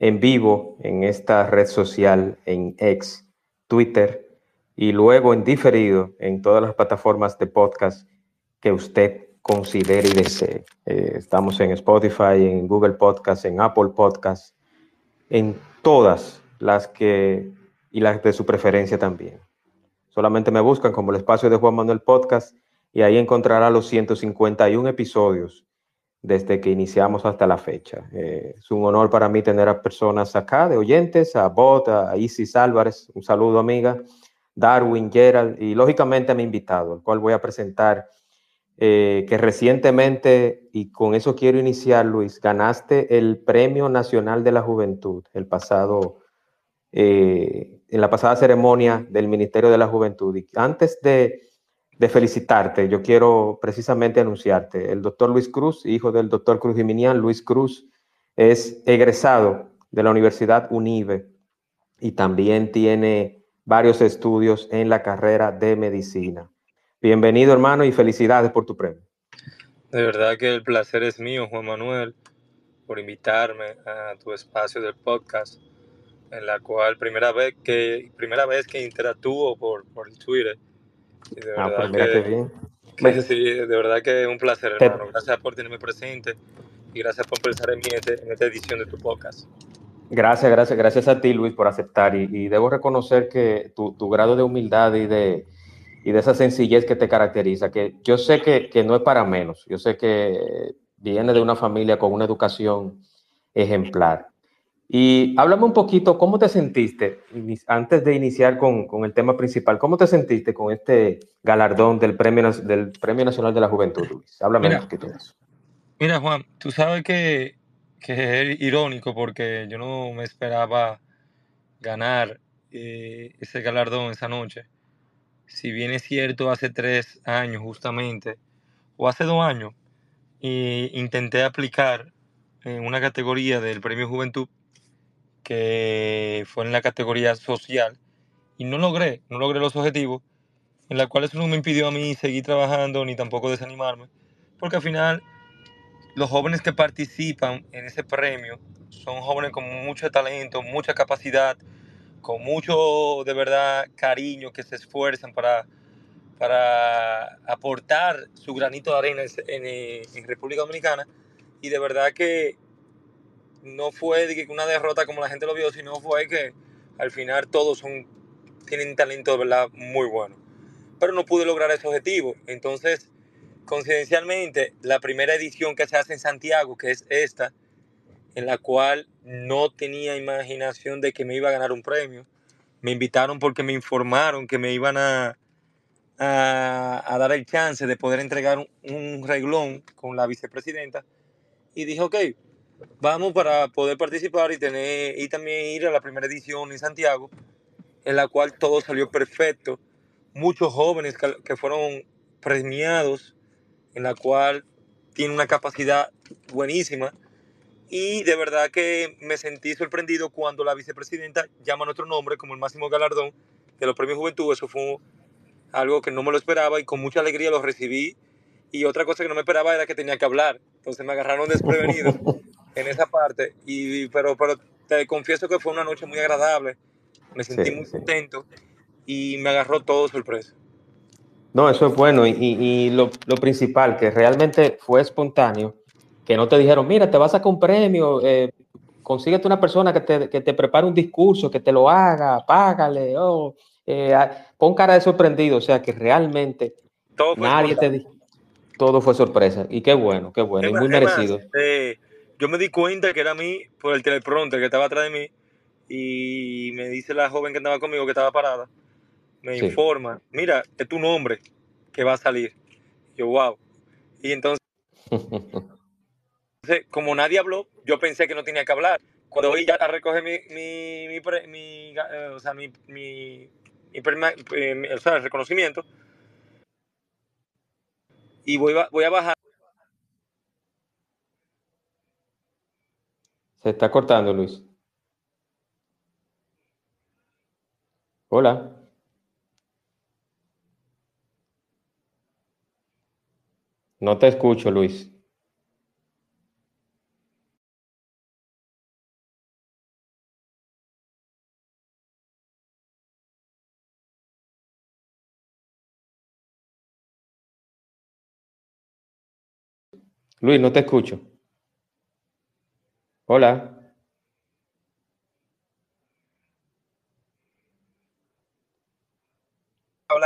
en vivo en esta red social, en X, Twitter, y luego en diferido en todas las plataformas de podcast que usted considere y desee. Eh, estamos en Spotify, en Google Podcast, en Apple Podcast, en todas las que y las de su preferencia también. Solamente me buscan como el espacio de Juan Manuel Podcast y ahí encontrará los 151 episodios desde que iniciamos hasta la fecha. Eh, es un honor para mí tener a personas acá, de oyentes, a Bot, a Isis Álvarez, un saludo amiga, Darwin, Gerald y lógicamente a mi invitado, el cual voy a presentar, eh, que recientemente, y con eso quiero iniciar Luis, ganaste el Premio Nacional de la Juventud el pasado, eh, en la pasada ceremonia del Ministerio de la Juventud. Y antes de de felicitarte. Yo quiero precisamente anunciarte. El doctor Luis Cruz, hijo del doctor Cruz Jiminián, Luis Cruz, es egresado de la Universidad UNIVE y también tiene varios estudios en la carrera de medicina. Bienvenido, hermano, y felicidades por tu premio. De verdad que el placer es mío, Juan Manuel, por invitarme a tu espacio del podcast, en la cual primera vez que, primera vez que interactúo por, por Twitter de ah, pues verdad que, sí, de verdad que es un placer, hermano. Gracias por tenerme presente y gracias por pensar en mí este, en esta edición de tu podcast. Gracias, gracias, gracias a ti, Luis, por aceptar. Y, debo reconocer que tu, tu, grado de humildad y de, y de esa sencillez que te caracteriza, que yo sé que, que no es para menos. Yo sé que viene de una familia con una educación ejemplar. Y háblame un poquito, ¿cómo te sentiste, antes de iniciar con, con, el tema principal, cómo te sentiste con este galardón del Premio, del Premio Nacional de la Juventud, Luis? Háblame un poquito de eso. Mira, Juan, tú sabes que, que, es irónico porque yo no me esperaba ganar eh, ese galardón esa noche. Si bien es cierto, hace tres años justamente, o hace dos años, eh, intenté aplicar en una categoría del Premio Juventud que fue en la categoría social y no logré, no logré los objetivos, en la cual eso no me impidió a mí seguir trabajando ni tampoco desanimarme, porque al final los jóvenes que participan en ese premio son jóvenes con mucho talento, mucha capacidad, con mucho de verdad cariño, que se esfuerzan para, para aportar su granito de arena en, en República Dominicana y de verdad que no fue una derrota como la gente lo vio, sino fue que al final todos son, tienen talento de verdad muy bueno. Pero no pude lograr ese objetivo. Entonces, coincidencialmente, la primera edición que se hace en Santiago, que es esta, en la cual no tenía imaginación de que me iba a ganar un premio, me invitaron porque me informaron que me iban a, a, dar el chance de poder entregar un, un reglón con la vicepresidenta. Y dije, ok, vamos para poder participar y tener y también ir a la primera edición en Santiago, en la cual todo salió perfecto. Muchos jóvenes que, fueron premiados, en la cual tiene una capacidad buenísima. Y de verdad que me sentí sorprendido cuando la vicepresidenta llama nuestro nombre como el máximo galardón de los premios Juventud. Eso fue algo que no me lo esperaba y con mucha alegría lo recibí. Y otra cosa que no me esperaba era que tenía que hablar. Entonces me agarraron desprevenido. en esa parte, y, pero, pero te confieso que fue una noche muy agradable, me sentí muy contento y me agarró todo sorpresa. No, eso es bueno y, y lo, lo, principal, que realmente fue espontáneo, que no te dijeron, mira, te vas a sacar un premio, eh, consíguete una persona que te, que te, prepare un discurso, que te lo haga, págale, oh, eh, pon cara de sorprendido, o sea que realmente nadie te dijo, todo fue sorpresa y qué bueno, qué bueno, y muy merecido. Eh, yo me di cuenta que era a mí por el teleprompter que estaba atrás de mí y me dice la joven que andaba conmigo que estaba parada, me informa, mira, es tu nombre que va a salir. Yo, wow. Y entonces, como nadie habló, yo pensé que no tenía que hablar. Cuando voy ya a recoger mi, mi, mi, mi eh, o sea, mi, mi, eh, o sea, el reconocimiento, y voy, voy a bajar Se está cortando, Luis. Hola. No te escucho, Luis. Luis, no te escucho. Hola.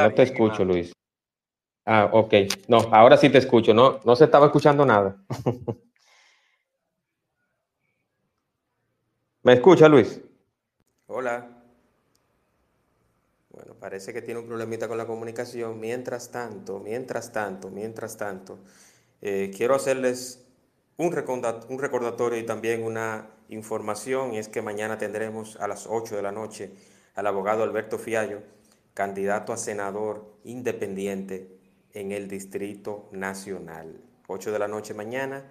no te escucho, Luis. Ah, ok. No, ahora sí te escucho. No, no se estaba escuchando nada. ¿Me escucha, Luis? Hola. Bueno, parece que tiene un problemita con la comunicación. Mientras tanto, mientras tanto, mientras tanto, eh, quiero hacerles un, recordatorio y también una información, es que mañana tendremos a las 8 de la noche al abogado Alberto Fiallo, candidato a senador independiente en el Distrito Nacional. 8 de la noche mañana,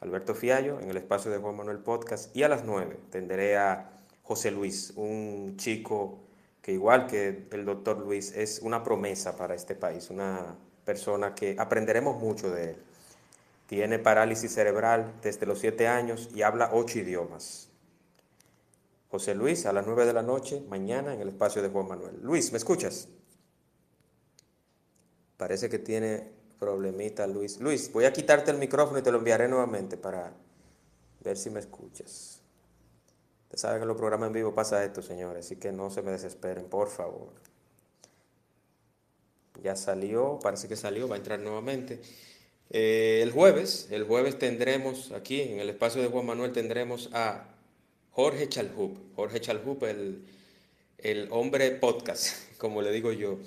Alberto Fiallo en el espacio de Juan Manuel Podcast y a las 9 tendré a José Luis, un chico que igual que el doctor Luis es una promesa para este país, una persona que aprenderemos mucho de él. Tiene parálisis cerebral desde los 7 años y habla 8 idiomas. José Luis, a las 9 de la noche, mañana, en el espacio de Juan Manuel. Luis, ¿me escuchas? Parece que tiene problemita Luis. Luis, voy a quitarte el micrófono y te lo enviaré nuevamente para ver si me escuchas. Usted sabe que en los programas en vivo pasa esto, señores, así que no se me desesperen, por favor. Ya salió, parece que salió, va a entrar nuevamente. Eh, el jueves, el jueves tendremos aquí en el espacio de Juan Manuel tendremos a Jorge Chalhup. Jorge Chalhup, el, el hombre podcast, como le digo yo.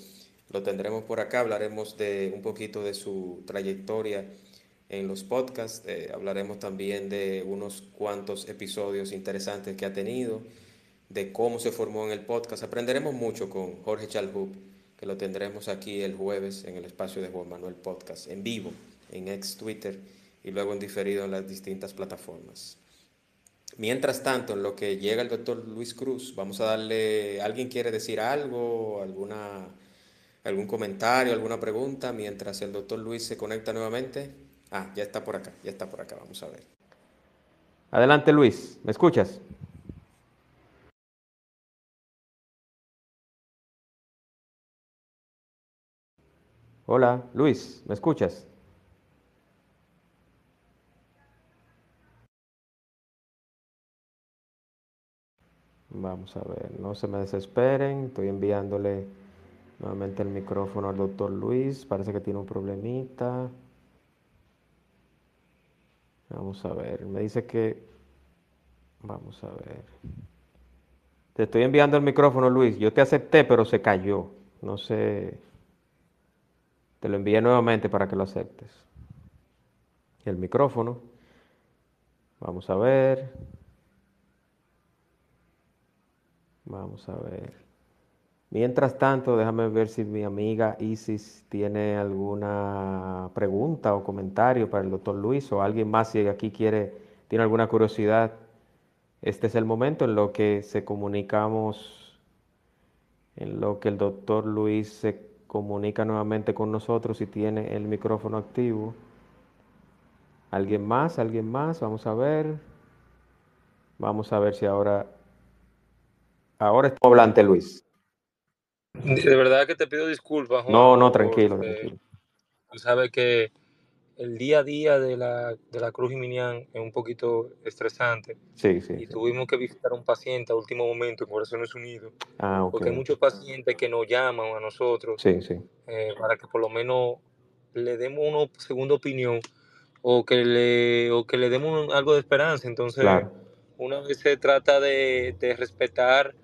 Lo tendremos por acá, hablaremos de un poquito de su trayectoria en los podcasts, eh, hablaremos también de unos cuantos episodios interesantes que ha tenido, de cómo se formó en el podcast. Aprenderemos mucho con Jorge Chalhub, que lo tendremos aquí el jueves en el espacio de Juan Manuel Podcast, en vivo, en ex Twitter y luego en diferido en las distintas plataformas. Mientras tanto, en lo que llega el doctor Luis Cruz, vamos a darle, ¿alguien quiere decir algo? ¿Alguna algún comentario, alguna pregunta mientras el doctor Luis se conecta nuevamente. Ah, ya está por acá, ya está por acá, vamos a ver. Adelante Luis, ¿me escuchas? Hola, Luis, ¿me escuchas? Vamos a ver, no se me desesperen, estoy enviándole Nuevamente el micrófono al doctor Luis. Parece que tiene un problemita. Vamos a ver. Me dice que... Vamos a ver. Te estoy enviando el micrófono, Luis. Yo te acepté, pero se cayó. No sé. Te lo envié nuevamente para que lo aceptes. El micrófono. Vamos a ver. Vamos a ver. Mientras tanto, déjame ver si mi amiga Isis tiene alguna pregunta o comentario para el doctor Luis o alguien más si aquí quiere, tiene alguna curiosidad. Este es el momento en lo que se comunicamos, en lo que el doctor Luis se comunica nuevamente con nosotros y tiene el micrófono activo. ¿Alguien más? ¿Alguien más? Vamos a ver. Vamos a ver si ahora... Ahora está hablante Luis. De verdad que te pido disculpas. Juan, no, no, tranquilo, tranquilo. Tú sabes que el día a día de la, de la Cruz Minian es un poquito estresante. Sí, sí. Y tuvimos que visitar a un paciente a último momento en Corazones Unidos. Ah, Porque hay muchos pacientes que nos llaman a nosotros sí, sí. Eh, para que por lo menos le demos una segunda opinión o que le, o que le demos algo de esperanza. Entonces, una vez se trata de, de respetar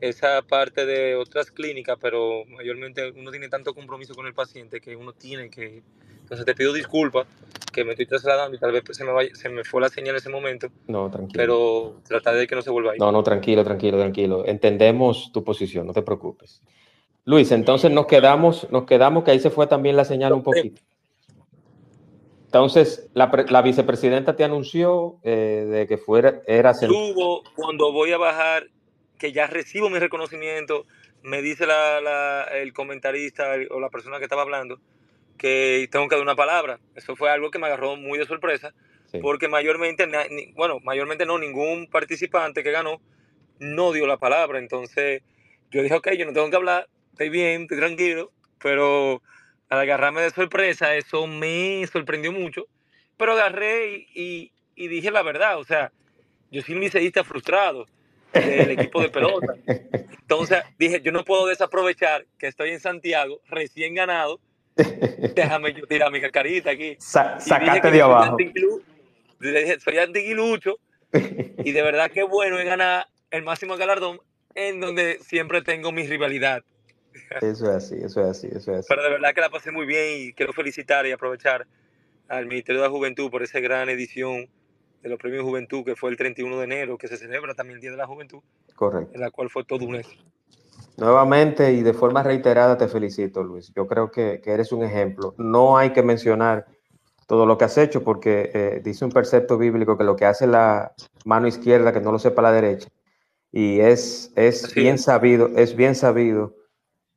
esa parte de otras clínicas, pero mayormente uno tiene tanto compromiso con el paciente que uno tiene que... Entonces te pido disculpas que me estoy trasladando y tal vez se me, vaya, se me fue la señal en ese momento. No, tranquilo. Pero tratar de que no se vuelva ahí. No, no, tranquilo, tranquilo, tranquilo. Entendemos tu posición, no te preocupes. Luis, entonces nos quedamos, nos quedamos que ahí se fue también la señal un poquito. Entonces, la, la vicepresidenta te anunció eh, de que fuera, era... Subo cuando voy a bajar que ya recibo mi reconocimiento, me dice el comentarista o la persona que estaba hablando que tengo que dar una palabra. Eso fue algo que me agarró muy de sorpresa, porque mayormente, bueno, mayormente no, ningún participante que ganó no dio la palabra. Entonces yo dije, ok, yo no tengo que hablar, estoy bien, estoy tranquilo, pero al agarrarme de sorpresa, eso me sorprendió mucho pero agarré y, y, y dije la verdad, o sea, yo soy un liceísta frustrado del equipo de pelota. Entonces dije, yo no puedo desaprovechar que estoy en Santiago, recién ganado, déjame yo tirar mi cacarita aquí. Sa- sacate de abajo. le dije, soy antiguilucho y de verdad que bueno es ganar el máximo galardón en donde siempre tengo mi rivalidad. Eso es así, eso es así, eso es así. Pero de verdad que la pasé muy bien y quiero felicitar y aprovechar al Ministerio de la Juventud por esa gran edición de los premios Juventud que fue el 31 de enero, que se celebra también el Día de la Juventud, Correcto. en la cual fue todo un éxito. Nuevamente y de forma reiterada te felicito, Luis. Yo creo que, que eres un ejemplo. No hay que mencionar todo lo que has hecho porque eh, dice un precepto bíblico que lo que hace la mano izquierda, que no lo sepa la derecha. Y es, es Así bien es. sabido, es bien sabido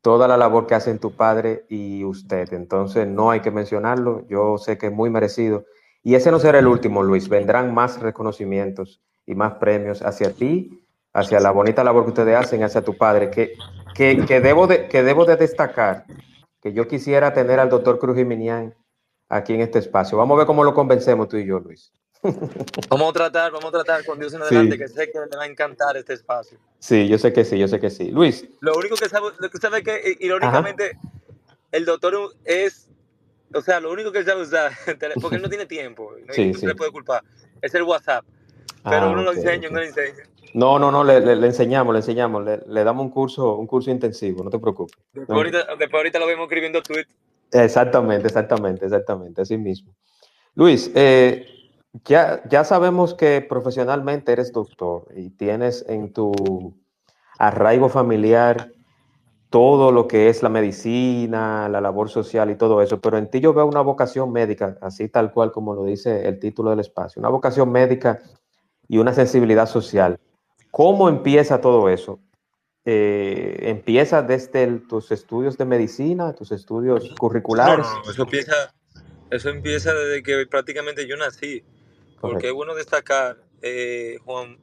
toda la labor que hacen tu padre y usted. Entonces no hay que mencionarlo. Yo sé que es muy merecido. Y ese no será el último, Luis. Vendrán más reconocimientos y más premios hacia ti, hacia la bonita labor que ustedes hacen, hacia tu padre, que, que, que debo, de, que debo de destacar, que yo quisiera tener al doctor Cruz Jiminián aquí en este espacio. Vamos a ver cómo lo convencemos tú y yo, Luis. Vamos a tratar, vamos a tratar con Dios en Sí. adelante, que sé que le va a encantar este espacio. Sí, yo sé que sí, yo sé que sí. Luis, Lo único que sabe, lo que sabe que eh, irónicamente el doctor es, o sea, lo único que él sabe usar, porque él no tiene tiempo, ¿no? Sí, y no se sí. le puede culpar, es el WhatsApp. Pero Ah, uno lo enseña, ok. uno lo enseña. No, no, no, le, le- le enseñamos, le enseñamos, le, le damos un curso, un curso intensivo, no te preocupes. Después, No. ahorita, después ahorita lo vemos escribiendo tweet. Exactamente, exactamente, exactamente, así mismo. Luis, eh, ya, ya sabemos que profesionalmente eres doctor y tienes en tu arraigo familiar todo lo que es la medicina, la labor social y todo eso, pero en ti yo veo una vocación médica, así tal cual como lo dice el título del espacio, una vocación médica y una sensibilidad social. ¿Cómo empieza todo eso? Eh, ¿Empieza desde el- tus estudios de medicina, tus estudios curriculares? no, no, eso empieza, eso empieza desde que prácticamente yo nací. Porque Correcto. es bueno destacar, eh, Juan,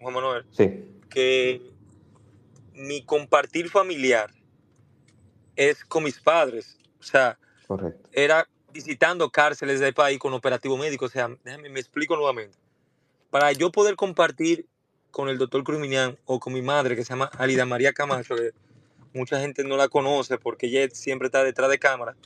Juan Manuel, Sí, que mi compartir familiar es con mis padres. O sea, correcto. era visitando cárceles del país con operativo médico. O sea, déjame, me explico nuevamente. Para yo poder compartir con el doctor Cruminian o con mi madre, que se llama Alida María Camacho, que mucha gente no la conoce porque ella siempre está detrás de cámara,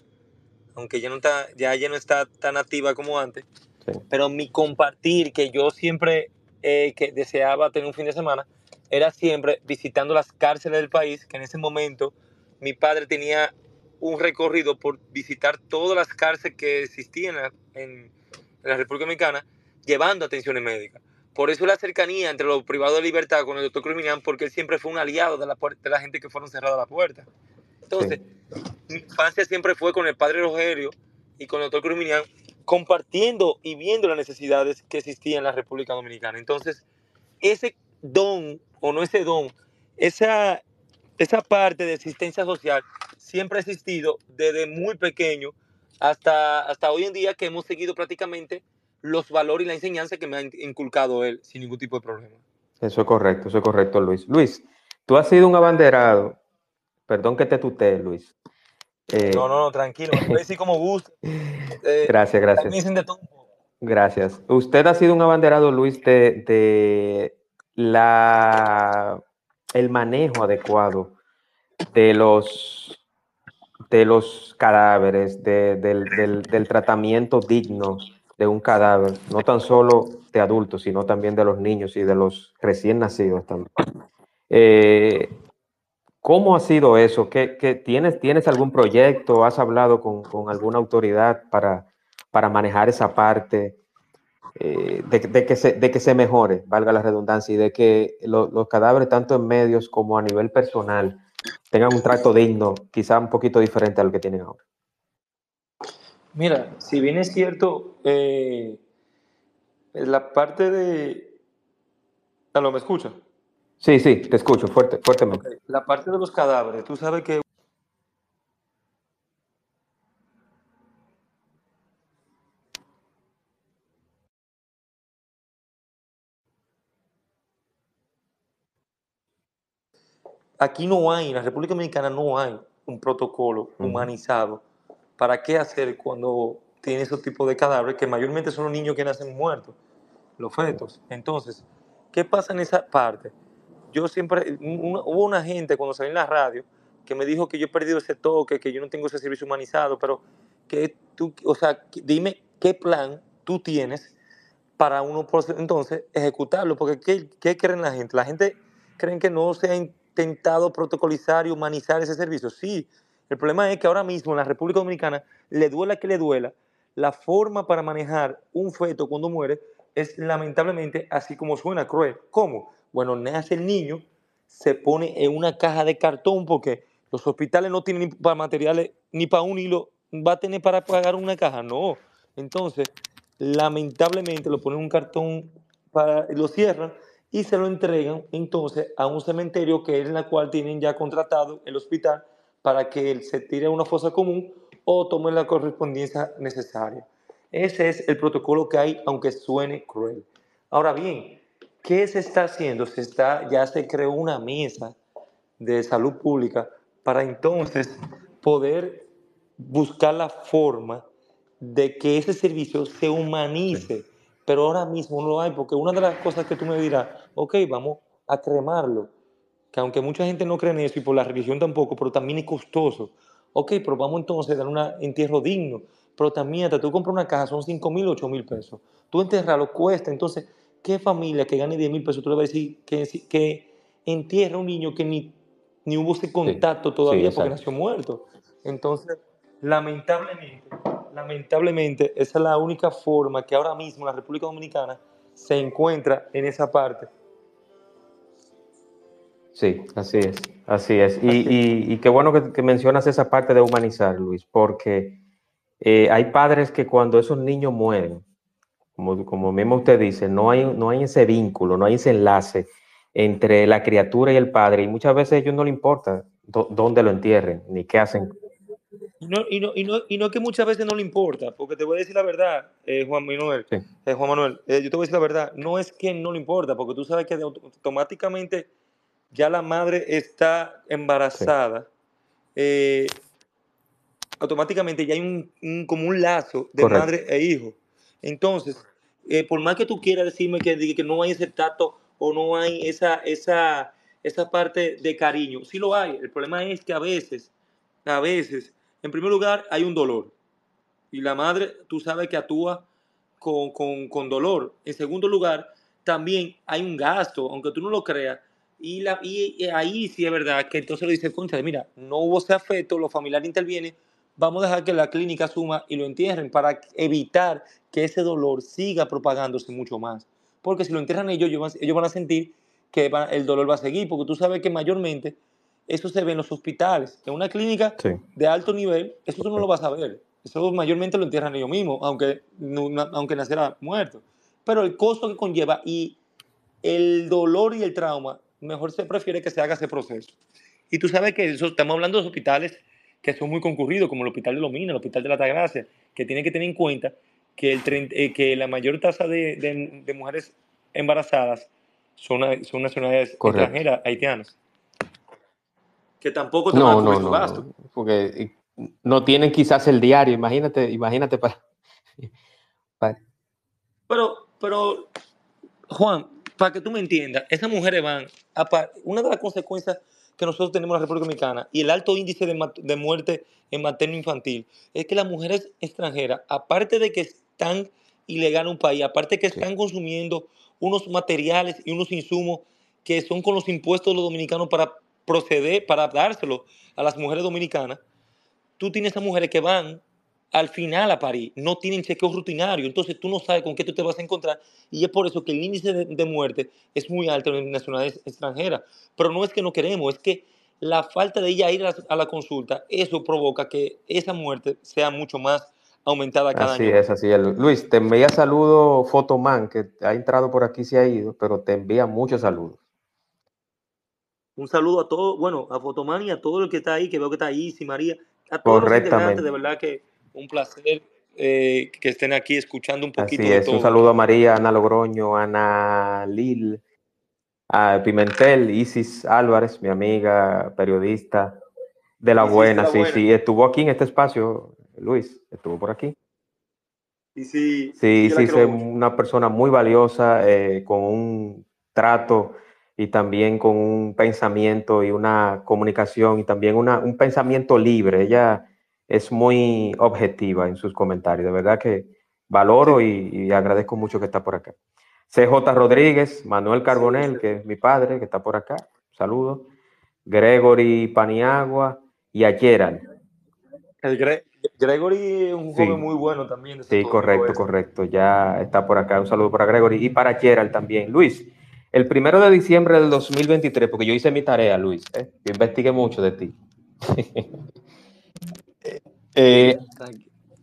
aunque ya no está, ya ella no está tan activa como antes. Sí. Pero mi compartir, que yo siempre eh, que deseaba tener un fin de semana, era siempre visitando las cárceles del país, que en ese momento mi padre tenía un recorrido por visitar todas las cárceles que existían en la, República Dominicana, llevando atenciones médicas. Por eso la cercanía entre los privados de libertad con el doctor Cruminian, porque él siempre fue un aliado de la, de la gente que fueron cerradas las puertas. Entonces, mi infancia siempre fue con el padre Rogelio y con el doctor Cruminian, compartiendo y viendo las necesidades que existían en la República Dominicana. Entonces, ese don, o no ese don, esa, esa parte de existencia social siempre ha existido desde muy pequeño hasta, hasta hoy en día que hemos seguido prácticamente los valores y la enseñanza que me ha in- inculcado él sin ningún tipo de problema. Eso es correcto, eso es correcto, Luis. Luis, tú has sido un abanderado, perdón que te tutee, Luis. Eh, No, no, no, tranquilo, me puede decir como gusta. Eh, Gracias, gracias. de todo. Gracias. Usted ha sido un abanderado, Luis, de, de la, el manejo adecuado de los, de los cadáveres, de- del, del- del tratamiento digno de un cadáver, no tan solo de adultos, sino también de los niños y de los recién nacidos también. Eh, ¿Cómo ha sido eso? ¿Qué, qué- tienes, ¿Tienes algún proyecto? ¿Has hablado con, con alguna autoridad para, para manejar esa parte? Eh, de, de que se, de que se mejore, valga la redundancia, y de que lo- los cadáveres, tanto en medios como a nivel personal, tengan un trato digno, quizá un poquito diferente a lo que tienen ahora. Mira, si bien es cierto, eh, la parte de... ¿Aló, me escucha? Sí, sí, te escucho fuerte, fuertemente. La parte de los cadáveres, tú sabes que aquí no hay, en la República Dominicana no hay un protocolo humanizado para qué hacer cuando tiene esos tipos de cadáveres que mayormente son los niños que nacen muertos, los fetos. Entonces, ¿qué pasa en esa parte? Yo siempre, hubo una gente cuando salí en la radio que me dijo que yo he perdido ese toque, que yo no tengo ese servicio humanizado, pero que tú, o sea, dime qué plan tú tienes para uno entonces ejecutarlo, porque ¿qué, qué creen la gente? La gente creen que no se ha intentado protocolizar y humanizar ese servicio. Sí, el problema es que ahora mismo en la República Dominicana, le duela que le duela, la forma para manejar un feto cuando muere es lamentablemente así como suena cruel. ¿Cómo? Bueno, nace el niño, se pone en una caja de cartón porque los hospitales no tienen ni para materiales ni para un hilo, va a tener para pagar una caja, no. Entonces, lamentablemente lo ponen en un cartón, para, lo cierran y se lo entregan entonces a un cementerio que es la cual tienen ya contratado el hospital para que se tire a una fosa común o tome la correspondencia necesaria. Ese es el protocolo que hay, aunque suene cruel. Ahora bien, ¿qué se está haciendo? Se está, ya se creó una mesa de salud pública para entonces poder buscar la forma de que ese servicio se humanice. Pero ahora mismo no lo hay, porque una de las cosas que tú me dirás, ok, vamos a cremarlo, que aunque mucha gente no cree en eso y por la religión tampoco, pero también es costoso. Ok, pero vamos entonces a dar un entierro digno. Pero también, tú compras una caja, son 5 mil, 8 mil pesos. Tú enterrarlo cuesta. Entonces, ¿qué familia que gane 10 mil pesos tú le vas a decir que, que entierra a un niño que ni, ni hubo ese contacto todavía porque nació muerto? Entonces, lamentablemente, lamentablemente, esa es la única forma que ahora mismo la República Dominicana se encuentra en esa parte. Sí, así es, así es. Y, qué bueno que, mencionas esa parte de humanizar, Luis, porque eh, hay padres que cuando esos niños mueren, como, como mismo usted dice, no hay, no hay ese vínculo, no hay ese enlace entre la criatura y el padre, y muchas veces a ellos no le importa dónde lo entierren, ni qué hacen. Y no, y, no, y, no, y no que muchas veces no le importa, porque te voy a decir la verdad, eh, Juan Manuel, eh, Juan Manuel, yo te voy a decir la verdad, no es que no le importa, porque tú sabes que automáticamente ya la madre está embarazada, eh, automáticamente ya hay un, como un lazo de madre e hijo. Entonces, eh, por más que tú quieras decirme que, que no hay ese tacto o no hay esa, esa, esa parte de cariño, sí lo hay. El problema es que a veces, a veces, en primer lugar, hay un dolor. Y la madre, tú sabes que actúa con, con dolor. En segundo lugar, también hay un gasto, aunque tú no lo creas, y, ahí sí es verdad que entonces lo dice concha, mira, no hubo ese afecto, los familiares intervienen, vamos a dejar que la clínica suma y lo entierren para evitar que ese dolor siga propagándose mucho más. Porque si lo entierran ellos, ellos van a sentir que el dolor va a seguir, porque tú sabes que mayormente eso se ve en los hospitales. En una clínica de alto nivel, eso tú no lo vas a ver. Eso mayormente lo entierran ellos mismos, aunque, aunque naciera muerto. Pero el costo que conlleva y el dolor y el trauma mejor se prefiere que se haga ese proceso. Y tú sabes que eso, estamos hablando de hospitales que son muy concurridos, como el Hospital de Lomina, el Hospital de la Tagracia, que tienen que tener en cuenta que, el, eh, que la mayor tasa de, de, mujeres embarazadas son, son nacionalidades extranjeras, haitianas. Que tampoco te no, no, no, gasto. porque no tienen quizás el diario, imagínate, imagínate para... Pero, pero, Juan, para que tú me entiendas, esas mujeres van a... Una de las consecuencias que nosotros tenemos en la República Dominicana y el alto índice de, muerte en materno-infantil es que las mujeres extranjeras, aparte de que están ilegal en un país, aparte de que están consumiendo unos materiales y unos insumos que son con los impuestos de los dominicanos para proceder, para dárselo a las mujeres dominicanas, tú tienes a mujeres que van al final a París no tienen chequeo rutinario, entonces tú no sabes con qué tú te vas a encontrar y es por eso que el índice de, muerte es muy alto en nacionales extranjeras. Pero no es que no queremos, es que la falta de ella ir a la, consulta, eso provoca que esa muerte sea mucho más aumentada cada año. Así es, así es. Luis, te envía saludo Fotoman, que ha entrado por aquí, se ha ido, pero te envía muchos saludos. Un saludo a todos, bueno, a Fotoman y a todo el que está ahí, que veo que está ahí, si María, a todos los integrantes, de verdad que un placer eh, que estén aquí escuchando un poquito Así es, Un saludo a María, Ana Logroño, Ana Lil, a Pimentel, Isis Álvarez, mi amiga periodista de la, buena, sí, sí, estuvo aquí en este espacio, Luis, estuvo por aquí. Y sí, sí, sí, es una persona muy valiosa, eh, con un trato y también con un pensamiento y una comunicación y también una, un pensamiento libre. Ella es muy objetiva en sus comentarios. De verdad que valoro y, agradezco mucho que está por acá. CJ Rodríguez, Manuel Carbonel, que es mi padre, que está por acá. Saludos. Gregory Paniagua y a Gerald. El Gregory es un joven muy bueno también. Sí, correcto, correcto. Ya está por acá. Un saludo para Gregory y para Gerald también. Luis, el primero de diciembre del 2023, porque yo hice mi tarea, Luis. ¿eh? Yo investigué mucho de ti. Eh,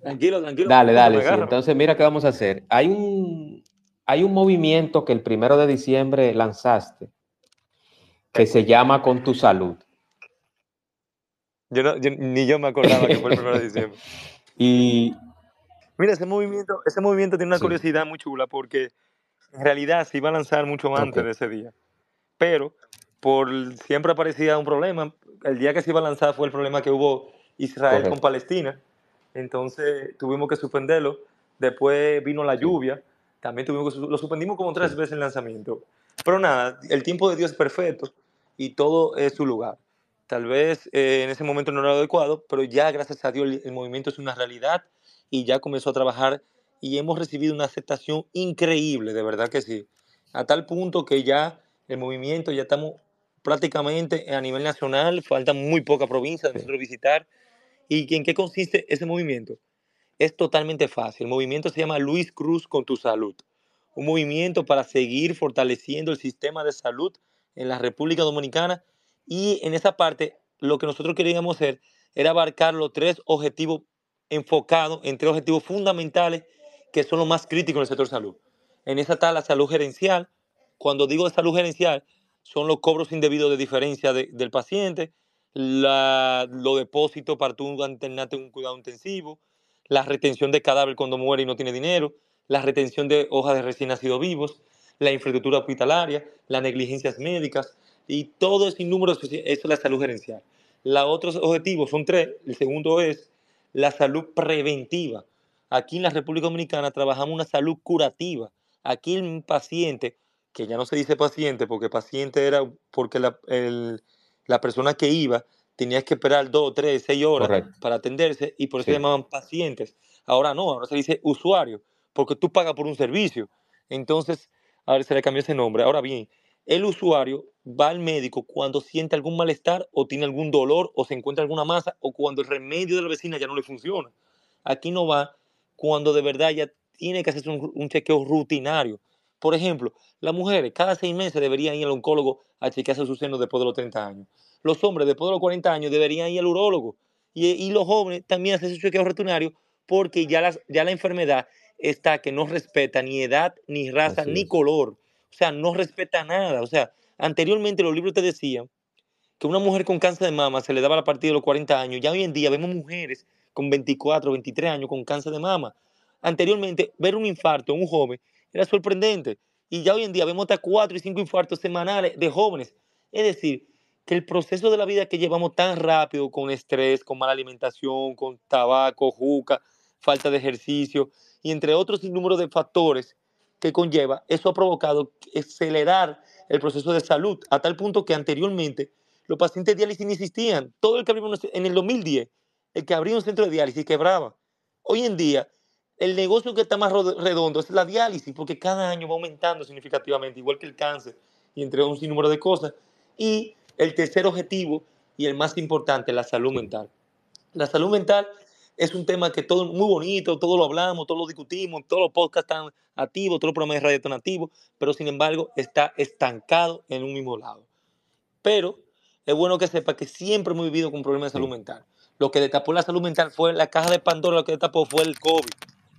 tranquilo, tranquilo. Dale, dale. Entonces, mira qué vamos a hacer. Hay un, hay un movimiento que el primero de diciembre lanzaste que se llama Con tu salud. Yo, ni yo me acordaba que fue el primero de diciembre. y. Mira, ese movimiento, ese movimiento tiene una curiosidad muy chula porque en realidad se iba a lanzar mucho antes de ese día. Pero por siempre aparecía un problema. El día que se iba a lanzar fue el problema que hubo Israel con Palestina. Entonces tuvimos que suspenderlo. Después vino la lluvia. También tuvimos que lo suspendimos como tres veces el lanzamiento. Pero nada, el tiempo de Dios es perfecto y todo es su lugar. Tal vez eh, en ese momento no era adecuado, pero ya gracias a Dios el movimiento es una realidad y ya comenzó a trabajar y hemos recibido una aceptación increíble, de verdad que sí. A tal punto que ya el movimiento, ya estamos prácticamente a nivel nacional, faltan muy pocas provincias de nosotros visitar. ¿Y en qué consiste ese movimiento? Es totalmente fácil. El movimiento se llama Luis Cruz con tu salud. Un movimiento para seguir fortaleciendo el sistema de salud en la República Dominicana. Y en esa parte, lo que nosotros queríamos hacer era abarcar los tres objetivos enfocados en tres objetivos fundamentales que son los más críticos en el sector salud. En esa está la salud gerencial. Cuando digo salud gerencial, son los cobros indebidos de diferencia del paciente, la, los depósitos para tú internarte un cuidado intensivo, la retención de cadáver cuando muere y no tiene dinero, la retención de hojas de recién nacidos vivos, la infraestructura hospitalaria, las negligencias médicas y todo ese número, eso es la salud gerencial. Los otros objetivos son tres. El segundo es la salud preventiva. Aquí en la República Dominicana trabajamos una salud curativa. Aquí el paciente, que ya no se dice paciente, porque paciente era porque la, la persona que iba tenía que esperar dos, tres, seis horas para atenderse y por eso se llamaban pacientes. Ahora no, ahora se dice usuario, porque tú pagas por un servicio. Entonces, ahora se le cambió ese nombre. Ahora bien, el usuario va al médico cuando siente algún malestar o tiene algún dolor o se encuentra alguna masa o cuando el remedio de la vecina ya no le funciona. Aquí no va cuando de verdad ya tiene que hacerse un, chequeo rutinario. Por ejemplo, las mujeres cada seis meses deberían ir al oncólogo a chequearse sus senos después de los 30 años. Los hombres después de los 40 años deberían ir al urólogo. Y, los jóvenes también hacen su chequeo rutinario porque ya, ya la enfermedad está que no respeta ni edad, ni raza, ni color. O sea, no respeta nada. O sea, anteriormente los libros te decían que una mujer con cáncer de mama se le daba a partir de los 40 años. Ya hoy en día vemos mujeres con 24, 23 años con cáncer de mama. Anteriormente, ver un infarto en un joven era sorprendente. Y ya hoy en día vemos hasta 4 y 5 infartos semanales de jóvenes. Es decir, que el proceso de la vida que llevamos tan rápido, con estrés, con mala alimentación, con tabaco, juca, falta de ejercicio y entre otros número de factores que conlleva, eso ha provocado acelerar el proceso de salud a tal punto que anteriormente los pacientes diálisis ni existían. Todo el que en el 2010 el que abría un centro de diálisis quebraba. Hoy en día, el negocio que está más redondo es la diálisis, porque cada año va aumentando significativamente, igual que el cáncer, y entre un sinnúmero de cosas. Y el tercer objetivo, y el más importante, la salud mental. La salud mental es un tema que todo muy bonito, todo lo hablamos, todo lo discutimos, todos los podcasts están activos, todos los programas de radio están activos, pero sin embargo está estancado en un mismo lado. Pero es bueno que sepa que siempre hemos vivido con problemas de salud mental. Lo que destapó la salud mental fue la caja de Pandora, lo que destapó fue el COVID.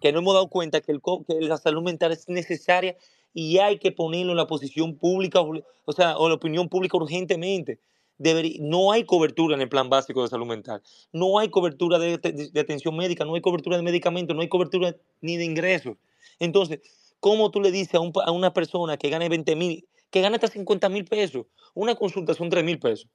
Que no hemos dado cuenta que, el, que la salud mental es necesaria y hay que ponerlo en la posición pública, o sea, o la opinión pública urgentemente. no hay cobertura en el plan básico de salud mental. No hay cobertura de, atención médica, no hay cobertura de medicamentos, no hay cobertura ni de ingresos. Entonces, ¿cómo tú le dices a, a una persona que gane 20 mil, que gana hasta 50 mil pesos? Una consulta son 3 mil pesos.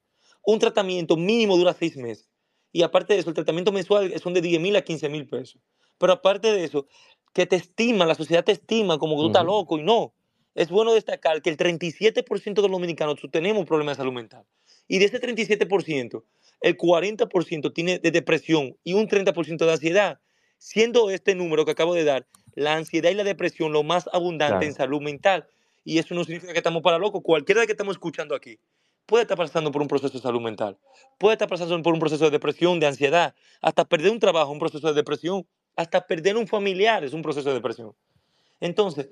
Un tratamiento mínimo dura 6 meses. Y aparte de eso, el tratamiento mensual son de 10 mil a 15 mil pesos. Pero aparte de eso, que te estima, la sociedad te estima como que tú estás loco y no. Es bueno destacar que el 37% de los dominicanos tenemos problemas de salud mental. Y de ese 37%, el 40% tiene de depresión y un 30% de ansiedad, siendo este número que acabo de dar, la ansiedad y la depresión lo más abundante en salud mental. Y eso no significa que estamos para locos. Cualquiera que estamos escuchando aquí puede estar pasando por un proceso de salud mental, puede estar pasando por un proceso de depresión, de ansiedad, hasta perder un trabajo, un proceso de depresión, hasta perder un familiar es un proceso de depresión. Entonces,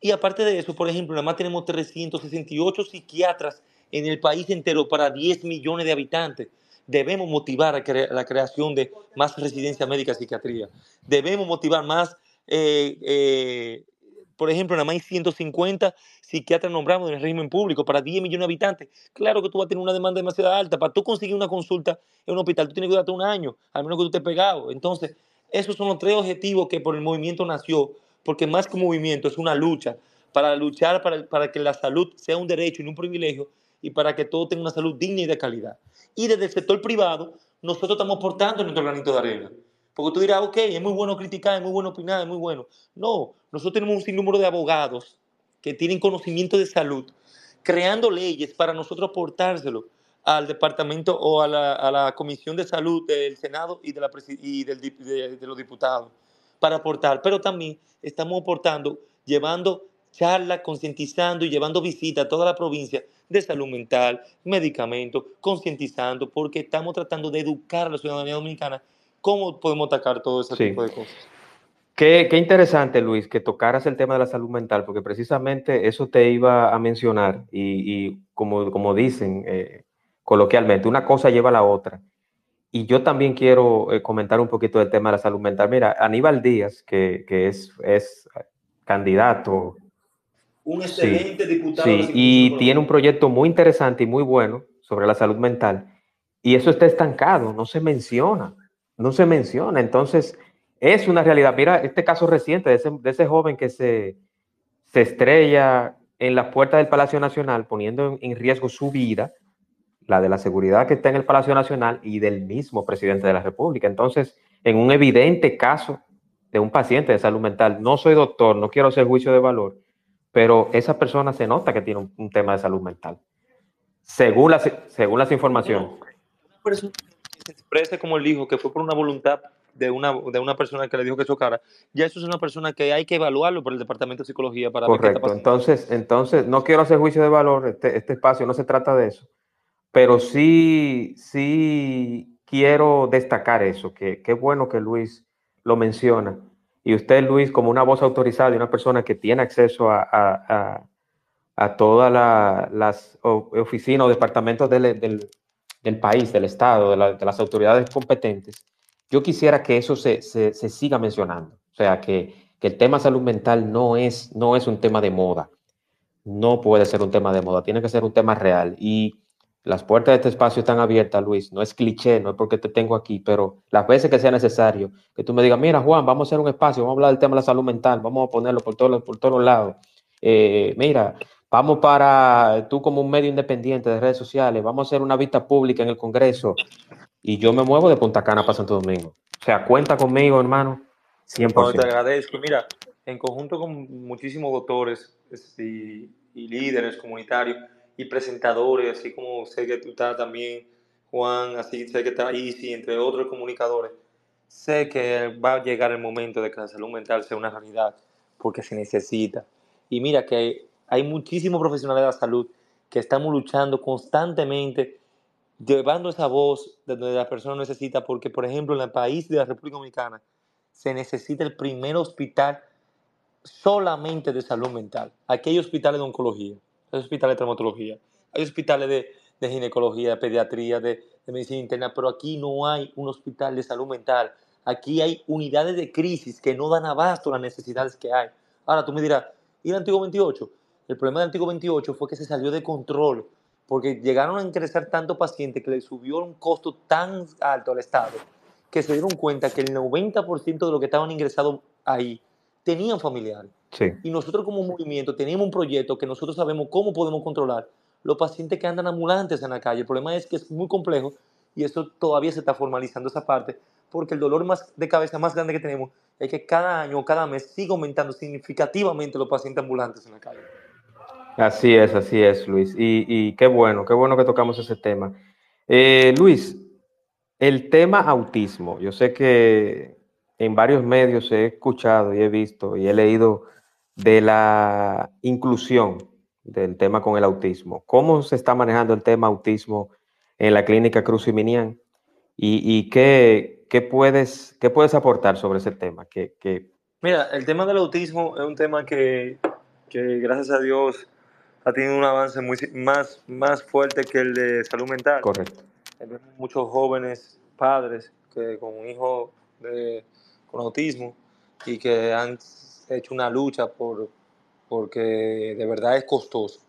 y aparte de eso, por ejemplo, nada más tenemos 368 psiquiatras en el país entero para 10 millones de habitantes. Debemos motivar la creación de más residencia médica psiquiatría. Debemos motivar más, eh, eh, por ejemplo, nada más hay 150 psiquiatras nombrados en el régimen público para 10 millones de habitantes. Claro que tú vas a tener una demanda demasiado alta. Para tú conseguir una consulta en un hospital, tú tienes que darte un año, al menos que tú estés pegado. Entonces, esos son los tres objetivos que por el movimiento nació, porque más que un movimiento es una lucha, para luchar para, para que la salud sea un derecho y no un privilegio, y para que todo tenga una salud digna y de calidad. Y desde el sector privado, nosotros estamos aportando nuestro granito de arena. Porque tú dirás, ok, es muy bueno criticar, es muy bueno opinar, es muy bueno. No, nosotros tenemos un sinnúmero de abogados que tienen conocimiento de salud, creando leyes para nosotros aportárselo al departamento o a la, Comisión de Salud del Senado y, de, la, y de, de los diputados para aportar. Pero también estamos aportando, llevando charlas, concientizando y llevando visitas a toda la provincia de salud mental, medicamentos, concientizando, porque estamos tratando de educar a la ciudadanía dominicana cómo podemos atacar todo ese tipo de cosas. Qué, qué, interesante, Luis, que tocaras el tema de la salud mental, porque precisamente eso te iba a mencionar y, y como, como dicen eh, coloquialmente, una cosa lleva a la otra. Y yo también quiero eh, comentar un poquito del tema de la salud mental. Mira, Aníbal Díaz, que, que es, es candidato un excelente diputado. Sí, y tiene un proyecto muy interesante y muy bueno sobre la salud mental. Y eso está estancado, no se menciona, no se menciona. Entonces, es una realidad. Mira este caso reciente de ese, joven que se, estrella en la puerta del Palacio Nacional, poniendo en, riesgo su vida, la de la seguridad que está en el Palacio Nacional y del mismo presidente de la República. Entonces, en un evidente caso de un paciente de salud mental, no soy doctor, no quiero hacer juicio de valor, pero esa persona se nota que tiene un, tema de salud mental, según las, según las informaciones. Se exprese como él dijo, que fue por una voluntad de una, de una persona que le dijo que chocara, ya eso es una persona que hay que evaluarlo por el Departamento de Psicología para Correcto. ver qué está pasando. Entonces, entonces, no quiero hacer juicio de valor, este, este espacio no se trata de eso, pero sí, sí quiero destacar eso, que qué bueno que Luis lo menciona y usted, Luis, como una voz autorizada y una persona que tiene acceso a, todas las oficinas o departamentos del, país, del Estado, de, las autoridades competentes, yo quisiera que eso se, siga mencionando. O sea, que, el tema salud mental no es, no es un tema de moda. No puede ser un tema de moda, tiene que ser un tema real. Y las puertas de este espacio están abiertas, Luis. No es cliché, no es porque te tengo aquí, pero las veces que sea necesario, que tú me digas, mira, Juan, vamos a hacer un espacio, vamos a hablar del tema de la salud mental, vamos a ponerlo por todos, por todos lados. Eh, mira, vamos para, tú como un medio independiente de redes sociales, vamos a hacer una vista pública en el Congreso y yo me muevo de Punta Cana para Santo Domingo. O sea, cuenta conmigo, hermano, 100%. te agradezco. Mira, en conjunto con muchísimos doctores este, y líderes comunitarios, y presentadores, así como sé que tú estás también, Juan, así sé que está Isi, entre otros comunicadores. Sé que va a llegar el momento de que la salud mental sea una realidad, porque se necesita. Y mira que hay muchísimos profesionales de la salud que estamos luchando constantemente, llevando esa voz de donde la persona necesita, porque por ejemplo en el país de la República Dominicana se necesita el primer hospital solamente de salud mental. Aquí hay hospitales de oncología, hay hospitales de traumatología, hay hospitales de, ginecología, de pediatría, de, medicina interna, pero aquí no hay un hospital de salud mental. Aquí hay unidades de crisis que no dan abasto a las necesidades que hay. Ahora tú me dirás, ¿y el antiguo 28? El problema del antiguo 28 fue que se salió de control porque llegaron a ingresar tantos pacientes que le subió un costo tan alto al Estado que se dieron cuenta que el 90% de los que estaban ingresados ahí tenían familiares. Y nosotros como movimiento tenemos un proyecto que nosotros sabemos cómo podemos controlar los pacientes que andan ambulantes en la calle. El problema es que es muy complejo y eso todavía se está formalizando esa parte porque el dolor más de cabeza más grande que tenemos es que cada año o cada mes sigue aumentando significativamente los pacientes ambulantes en la calle. Así es, así es, Luis. Y, qué bueno, qué bueno que tocamos ese tema. Eh, Luis, el tema autismo, yo sé que en varios medios he escuchado y he visto y he leído de la inclusión del tema con el autismo. ¿Cómo se está manejando el tema autismo en la clínica Cruz y Minian? ¿Y, qué, puedes, qué puedes aportar sobre ese tema? Que, Mira, el tema del autismo es un tema que, gracias a Dios ha tenido un avance muy, más, más fuerte que el de salud mental. Correcto. muchos jóvenes padres que, con un hijo con autismo y que han hecho una lucha por, porque de verdad es costoso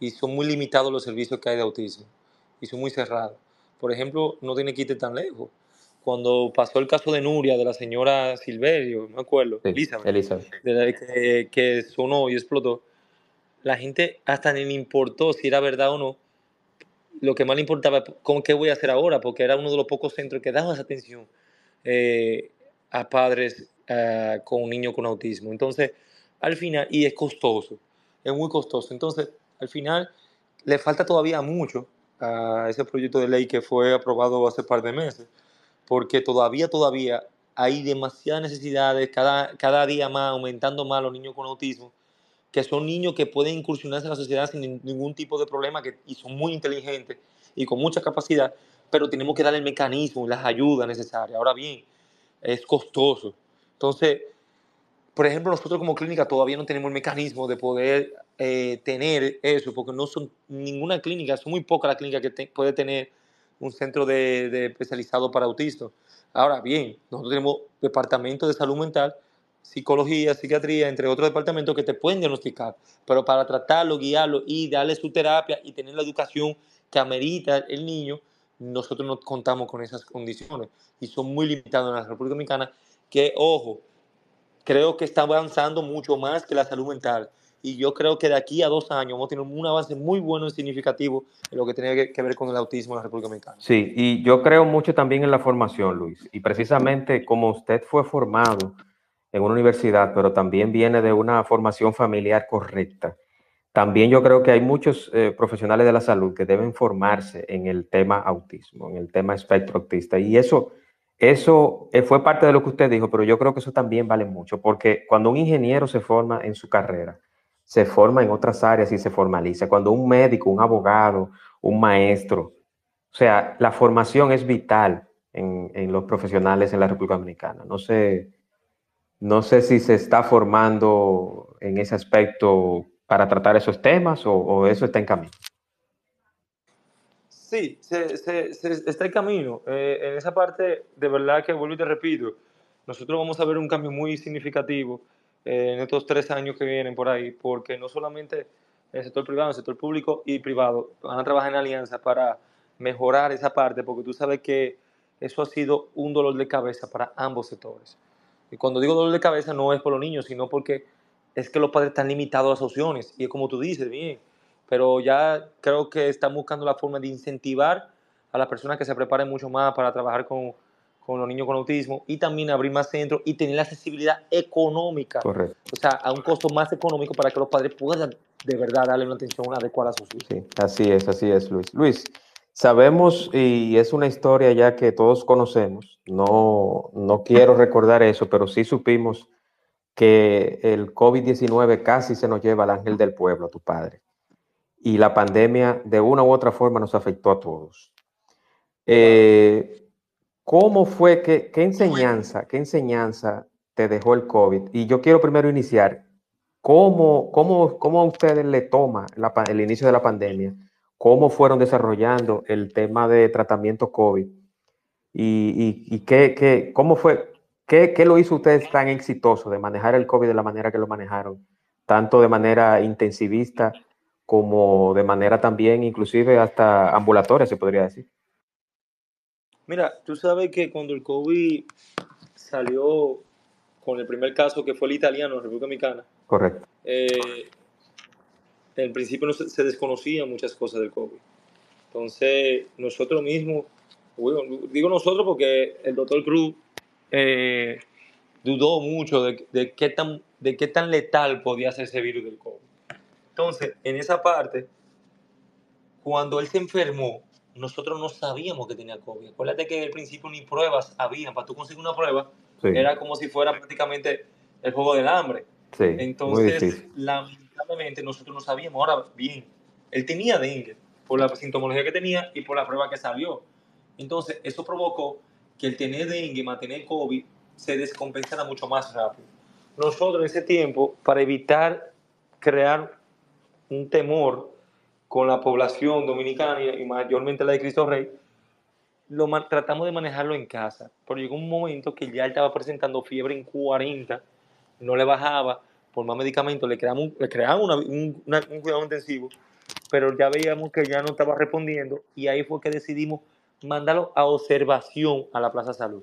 y son muy limitados los servicios que hay de autismo y son muy cerrados. Por ejemplo, no tiene que irte tan lejos. Cuando pasó el caso de Nuria, de la señora Silverio, me acuerdo, Elizabeth, que, que, sonó y explotó, la gente hasta ni le importó si era verdad o no. Lo que más le importaba, ¿con qué voy a hacer ahora? Porque era uno de los pocos centros que daban esa atención eh, a padres eh, con un niño con autismo. Entonces, al final, y es costoso, es muy costoso. Entonces, al final, le falta todavía mucho a ese proyecto de ley que fue aprobado hace par de meses, porque todavía, todavía hay demasiadas necesidades, cada, cada día más, aumentando más los niños con autismo, que son niños que pueden incursionarse en la sociedad sin ningún tipo de problema que, y son muy inteligentes y con mucha capacidad, pero tenemos que darle el mecanismo las ayudas necesarias. Ahora bien, es costoso. Entonces, por ejemplo, nosotros como clínica todavía no tenemos el mecanismo de poder eh, tener eso, porque no son ninguna clínica, son muy pocas las clínicas que puede tener un centro de, especializado para autistas. Ahora bien, nosotros tenemos departamentos de salud mental, psicología, psiquiatría, entre otros departamentos que te pueden diagnosticar, pero para tratarlo, guiarlo y darle su terapia y tener la educación que amerita el niño, nosotros no contamos con esas condiciones y son muy limitados en la República Dominicana, que, ojo, creo que está avanzando mucho más que la salud mental. Y yo creo que de aquí a dos años vamos a tener un avance muy bueno y significativo en lo que tiene que ver con el autismo en la República Dominicana. Sí, y yo creo mucho también en la formación, Luis. Y precisamente como usted fue formado en una universidad, pero también viene de una formación familiar correcta, también yo creo que hay muchos eh, profesionales de la salud que deben formarse en el tema autismo, en el tema espectro autista. Y eso eso eh, fue parte de lo que usted dijo, pero yo creo que eso también vale mucho, porque cuando un ingeniero se forma en su carrera, se forma en otras áreas y se formaliza. Cuando un médico, un abogado, un maestro, o sea, la formación es vital en, los profesionales en la República Dominicana. No sé, no sé si se está formando en ese aspecto para tratar esos temas o, eso está en camino. Sí, se, está en camino. Eh, en esa parte, de verdad que vuelvo y te repito, nosotros vamos a ver un cambio muy significativo eh, en estos tres años que vienen por ahí, porque no solamente el sector privado, el sector público y privado van a trabajar en alianza para mejorar esa parte, porque tú sabes que eso ha sido un dolor de cabeza para ambos sectores. Y cuando digo dolor de cabeza no es por los niños, sino porque es que los padres están limitados a las opciones. Y es como tú dices, bien, pero ya creo que están buscando la forma de incentivar a las personas que se preparen mucho más para trabajar con, con los niños con autismo y también abrir más centros y tener la accesibilidad económica. Correcto. O sea, a un costo más económico para que los padres puedan de verdad darle una atención adecuada a sus hijos. Sí, así es, así es, Luis. Luis, sabemos y es una historia ya que todos conocemos, no, no quiero recordar eso, pero sí supimos que el COVID-19 casi se nos lleva al ángel del pueblo, a tu padre y la pandemia de una u otra forma nos afectó a todos. Eh, ¿Cómo fue, qué, qué, enseñanza, qué enseñanza te dejó el COVID? Y yo quiero primero iniciar, ¿cómo, cómo, cómo a ustedes le toma el inicio de la pandemia? ¿Cómo fueron desarrollando el tema de tratamiento COVID? ¿Y, y, qué, qué, cómo fue, qué, qué lo hizo ustedes tan exitoso de manejar el COVID de la manera que lo manejaron? Tanto de manera intensivista como de manera también inclusive hasta ambulatoria, se podría decir. Mira, tú sabes que cuando el COVID salió con el primer caso que fue el italiano en República Dominicana. Correcto. Eh, en principio no se, desconocían muchas cosas del COVID. Entonces, nosotros mismos digo nosotros porque el doctor Cruz eh, dudó mucho de, qué tan, de qué tan letal podía ser ese virus del COVID. Entonces, en esa parte, cuando él se enfermó, nosotros no sabíamos que tenía COVID. Acuérdate que al principio ni pruebas había. Para tú conseguir una prueba, era como si fuera prácticamente el juego del hambre. Entonces, lamentablemente, nosotros no sabíamos. Ahora bien, él tenía dengue por la sintomología que tenía y por la prueba que salió. Entonces, eso provocó que el tener dengue, mantener COVID, se descompensara mucho más rápido. Nosotros en ese tiempo, para evitar crear un temor con la población dominicana y mayormente la de Cristo Rey, lo tratamos de manejarlo en casa. Pero llegó un momento que ya él estaba presentando fiebre en 40, no le bajaba, por más medicamentos le creamos, le creamos un, un cuidado intensivo, pero ya veíamos que ya no estaba respondiendo y ahí fue que decidimos mandarlo a observación a la Plaza Salud.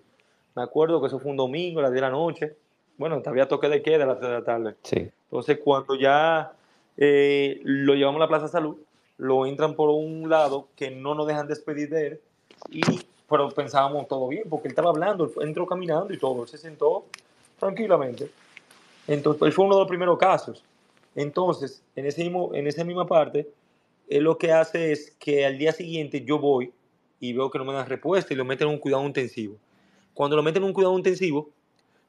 Me acuerdo que eso fue un domingo, a las 10 de la noche. Bueno, todavía toque de queda a las 3 de la tarde. Sí. Entonces, cuando ya eh, lo llevamos a la Plaza Salud, lo entran por un lado que no nos dejan despedir de él, y, pero pensábamos todo bien, porque él estaba hablando, entró caminando y todo, él se sentó tranquilamente. Entonces, fue uno de los primeros casos. Entonces, en, ese mismo, en esa misma parte, él lo que hace es que al día siguiente yo voy y veo que no me dan respuesta y lo meten en un cuidado intensivo. Cuando lo meten en un cuidado intensivo,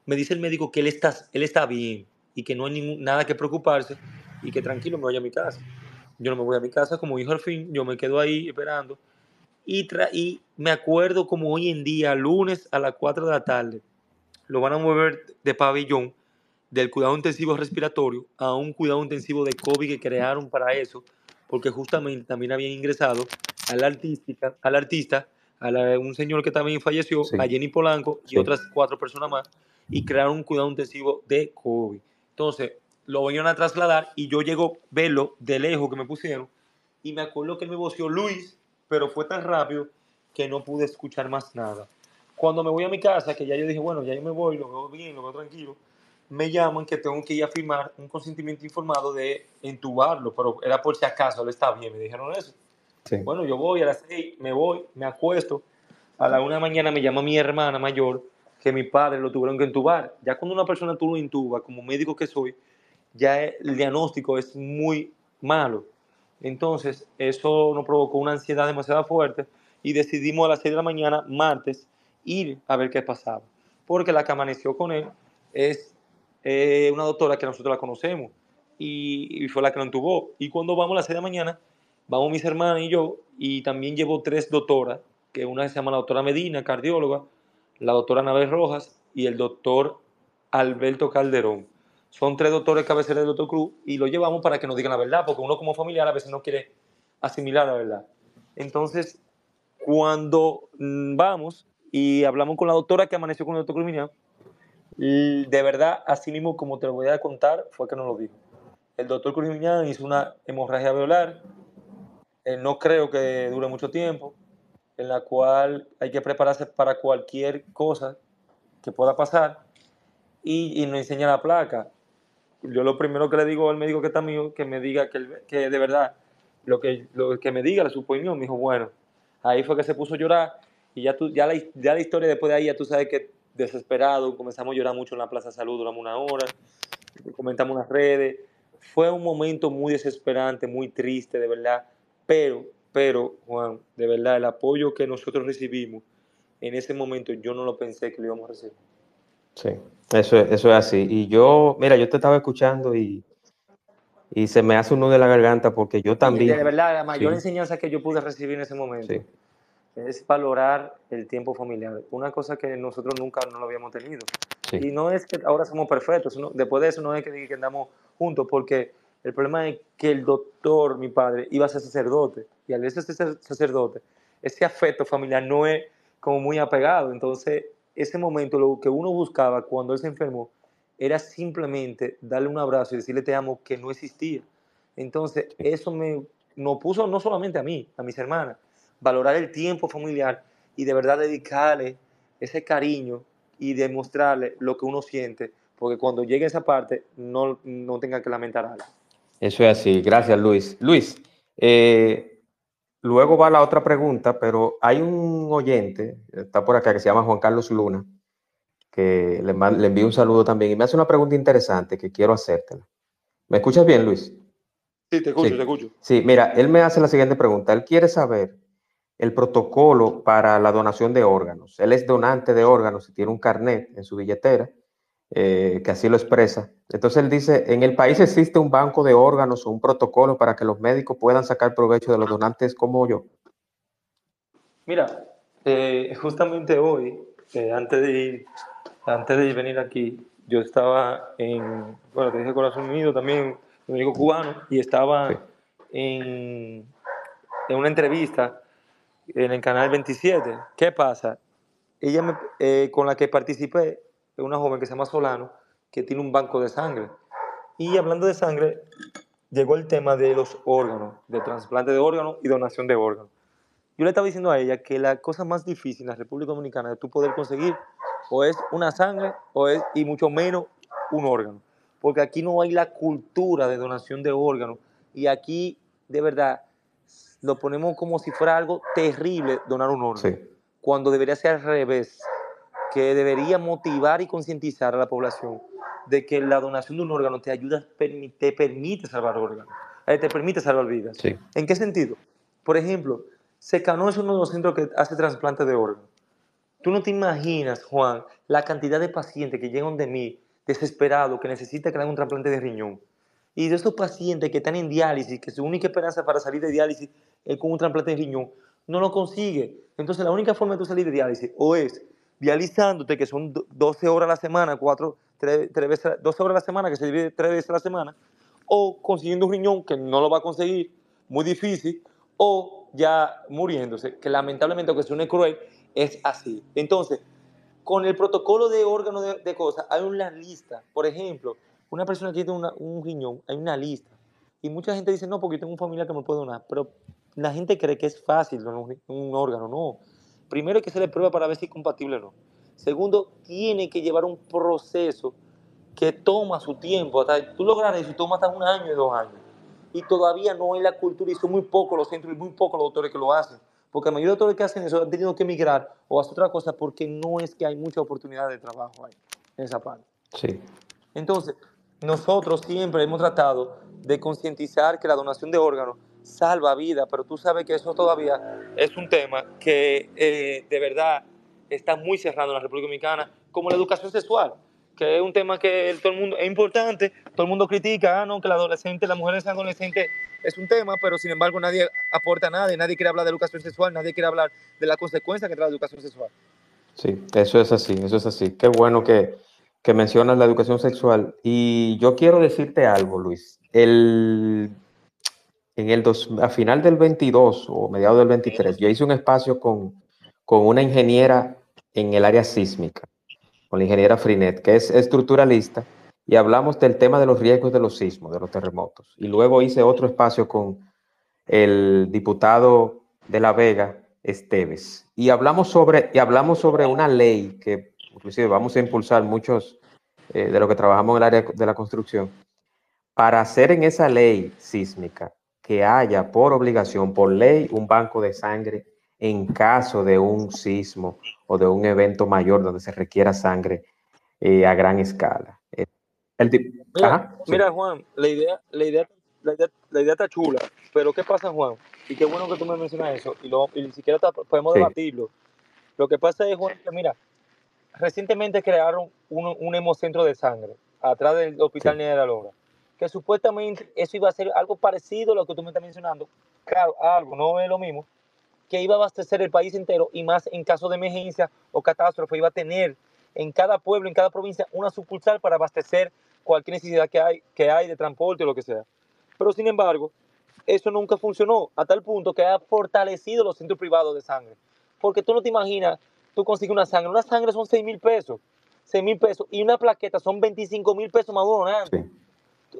me dice el médico que él está, él está bien y que no hay ningún, nada que preocuparse y que tranquilo me voy a mi casa. Yo no me voy a mi casa como hijo al fin, yo me quedo ahí esperando. Y, y me acuerdo como hoy en día, lunes a las 4 de la tarde, lo van a mover de pabellón del cuidado intensivo respiratorio a un cuidado intensivo de COVID que crearon para eso, porque justamente también habían ingresado al, artística, al artista, a un señor que también falleció, a Jenny Polanco y otras cuatro personas más, y crearon un cuidado intensivo de COVID. Entonces, lo vinieron a trasladar y yo llego a verlo de lejos que me pusieron, y me acuerdo que me voció Luis, pero fue tan rápido que no pude escuchar más nada. Cuando me voy a mi casa, que ya yo dije, bueno, ya yo me voy, lo veo bien, lo veo tranquilo, me llaman que tengo que ir a firmar un consentimiento informado de entubarlo, pero era por si acaso, él está bien, me dijeron eso. Bueno, yo voy a las seis, me voy, me acuesto. A la una de la mañana me llama mi hermana mayor que mi padre lo tuvieron que entubar. Ya cuando una persona tú lo intuba, como médico que soy, ya el diagnóstico es muy malo. Entonces, eso nos provocó una ansiedad demasiado fuerte y decidimos a las seis de la mañana, martes, ir a ver qué pasaba. Porque la que amaneció con él es eh, una doctora que nosotros la conocemos y, y, fue la que lo entubó. Y cuando vamos a las seis de la mañana, vamos mis hermanas y yo, y también llevo tres doctoras, que una se llama la doctora Medina, cardióloga, la doctora Nabel Rojas y el doctor Alberto Calderón. Son tres doctores cabeceras del doctor Cruz y lo llevamos para que nos digan la verdad, porque uno como familiar a veces no quiere asimilar la verdad. Entonces, cuando mm, vamos y hablamos con la doctora que amaneció con el doctor Cruz de verdad, así mismo como te lo voy a contar, fue que nos lo dijo. El doctor Cruz hizo una hemorragia veolar, eh, no creo que dure mucho tiempo, en la cual hay que prepararse para cualquier cosa que pueda pasar y, y nos enseña la placa. Yo lo primero que le digo al médico que está mío, que me diga que, de verdad, lo que, lo que me diga, la opinión, me dijo, bueno, ahí fue que se puso a llorar y ya, tú, ya, la, ya la historia después de ahí, ya tú sabes que desesperado, comenzamos a llorar mucho en la Plaza Salud, duramos una hora, comentamos unas redes, fue un momento muy desesperante, muy triste, de verdad, pero, pero, Juan, de verdad, el apoyo que nosotros recibimos en ese momento yo no lo pensé que lo íbamos a recibir. Sí, eso, eso es así. Y yo, mira, yo te estaba escuchando y, y se me hace uno de la garganta porque yo también... de verdad, la mayor enseñanza que yo pude recibir en ese momento es valorar el tiempo familiar. Una cosa que nosotros nunca no lo habíamos tenido. Y no es que ahora somos perfectos, después de eso no es que, que andamos juntos, porque el problema es que el doctor, mi padre, iba a ser sacerdote y al ser sacerdote, ese afecto familiar no es como muy apegado. Entonces, ese momento, lo que uno buscaba cuando él se enfermó, era simplemente darle un abrazo y decirle te amo, que no existía. Entonces, eso me nos puso no solamente a mí, a mis hermanas, valorar el tiempo familiar y de verdad dedicarle ese cariño y demostrarle lo que uno siente, porque cuando llegue a esa parte no, no tenga que lamentar algo. Eso es así. Gracias, Luis. Luis, eh, luego va la otra pregunta, pero hay un oyente, está por acá, que se llama Juan Carlos Luna, que le, le envío un saludo también y me hace una pregunta interesante que quiero hacértela. ¿Me escuchas bien, Luis? Sí, te escucho, te escucho. Sí, mira, él me hace la siguiente pregunta. Él quiere saber el protocolo para la donación de órganos. Él es donante de órganos y tiene un carnet en su billetera eh, que así lo expresa. Entonces él dice, en el país existe un banco de órganos o un protocolo para que los médicos puedan sacar provecho de los donantes como yo. Mira, eh, justamente hoy, eh, antes, de ir, antes de venir aquí, yo estaba en, bueno, te dije Corazón Unido también, médico cubano, y estaba en, en, una entrevista en el canal 27. ¿Qué pasa? Ella me, con la que participé es una joven que se llama Solano, que tiene un banco de sangre. Y hablando de sangre, llegó el tema de los órganos, de trasplante de órganos y donación de órganos. Yo le estaba diciendo a ella que la cosa más difícil en la República Dominicana de tú poder conseguir o es una sangre o es, y mucho menos, un órgano. Porque aquí no hay la cultura de donación de órganos y aquí, de verdad, lo ponemos como si fuera algo terrible donar un órgano. Cuando debería ser al revés que debería motivar y concientizar a la población de que la donación de un órgano te ayuda, te permite salvar órganos, eh, te permite salvar vidas. ¿En qué sentido? Por ejemplo, Secano es uno de los centros que hace trasplante de órganos. Tú no te imaginas, Juan, la cantidad de pacientes que llegan de mí desesperados, que necesitan que le hagan un trasplante de riñón. Y de esos pacientes que están en diálisis, que su única esperanza para salir de diálisis con un trasplante de riñón, no lo consigue. Entonces la única forma de salir de diálisis o es dializándote, que son 12 horas a la semana, 4, 3, veces, 12 horas a la semana, que se divide 3 veces a la semana, o consiguiendo un riñón que no lo va a conseguir, muy difícil, o ya muriéndose, que lamentablemente, aunque suene cruel, es así. Entonces, con el protocolo de órganos de, cosas, hay una lista. Por ejemplo, una persona que tiene un riñón, hay una lista. Y mucha gente dice, no, porque tengo un familiar que me puede donar. Pero la gente cree que es fácil donar un, un órgano. No, primero hay que hacerle prueba para ver si es compatible o no. Segundo, tiene que llevar un proceso que toma su tiempo. Hasta tú logras eso, toma hasta un año y dos años. Y todavía no hay la cultura y son muy pocos los centros y muy pocos los doctores que lo hacen. Porque la mayoría de doctores que hacen eso han tenido que emigrar o hacer otra cosa porque no es que hay mucha oportunidad de trabajo ahí, en esa parte. Sí. Entonces, nosotros siempre hemos tratado de concientizar que la donación de órganos salva vida, pero tú sabes que eso todavía es un tema que eh, de verdad está muy cerrado en la República Dominicana, como la educación sexual, que es un tema que todo el mundo es importante, todo el mundo critica, ah, no, que la adolescente, las mujeres adolescentes es un tema, pero sin embargo nadie aporta nada, nadie quiere hablar de educación sexual, nadie quiere hablar de la consecuencia que trae la educación sexual. Sí, eso es así, eso es así. Qué bueno que, que mencionas la educación sexual. Y yo quiero decirte algo, Luis. En el dos, a final del 22 o mediados del 23, yo hice un espacio con, con una ingeniera en el área sísmica, con la ingeniera Frinet, que es estructuralista, y hablamos del tema de los riesgos de los sismos, de los terremotos. Y luego hice otro espacio con el diputado de La Vega, Esteves, y hablamos sobre, y hablamos sobre una ley que inclusive vamos a impulsar muchos eh, de los que trabajamos en el área de la construcción, para hacer en esa ley sísmica que haya por obligación, por ley, un banco de sangre en caso de un sismo o de un evento mayor donde se requiera sangre eh, a gran escala. Eh, mira, Juan, la idea, la, idea, la, idea, está chula, pero ¿qué pasa, Juan? Y qué bueno que tú me mencionas eso, y, lo, y ni siquiera podemos debatirlo. Lo que pasa es, Juan, que mira, recientemente crearon un, un hemocentro de sangre atrás del Hospital sí. de la Logra que supuestamente eso iba a ser algo parecido a lo que tú me estás mencionando. Claro, algo, no es lo mismo, que iba a abastecer el país entero y más en caso de emergencia o catástrofe, iba a tener en cada pueblo, en cada provincia, una sucursal para abastecer cualquier necesidad que hay, que hay de transporte o lo que sea. Pero sin embargo, eso nunca funcionó a tal punto que ha fortalecido los centros privados de sangre. Porque tú no te imaginas, tú consigues una sangre, una sangre son 6 mil pesos, 6 mil pesos, y una plaqueta son 25 mil pesos más uno, sí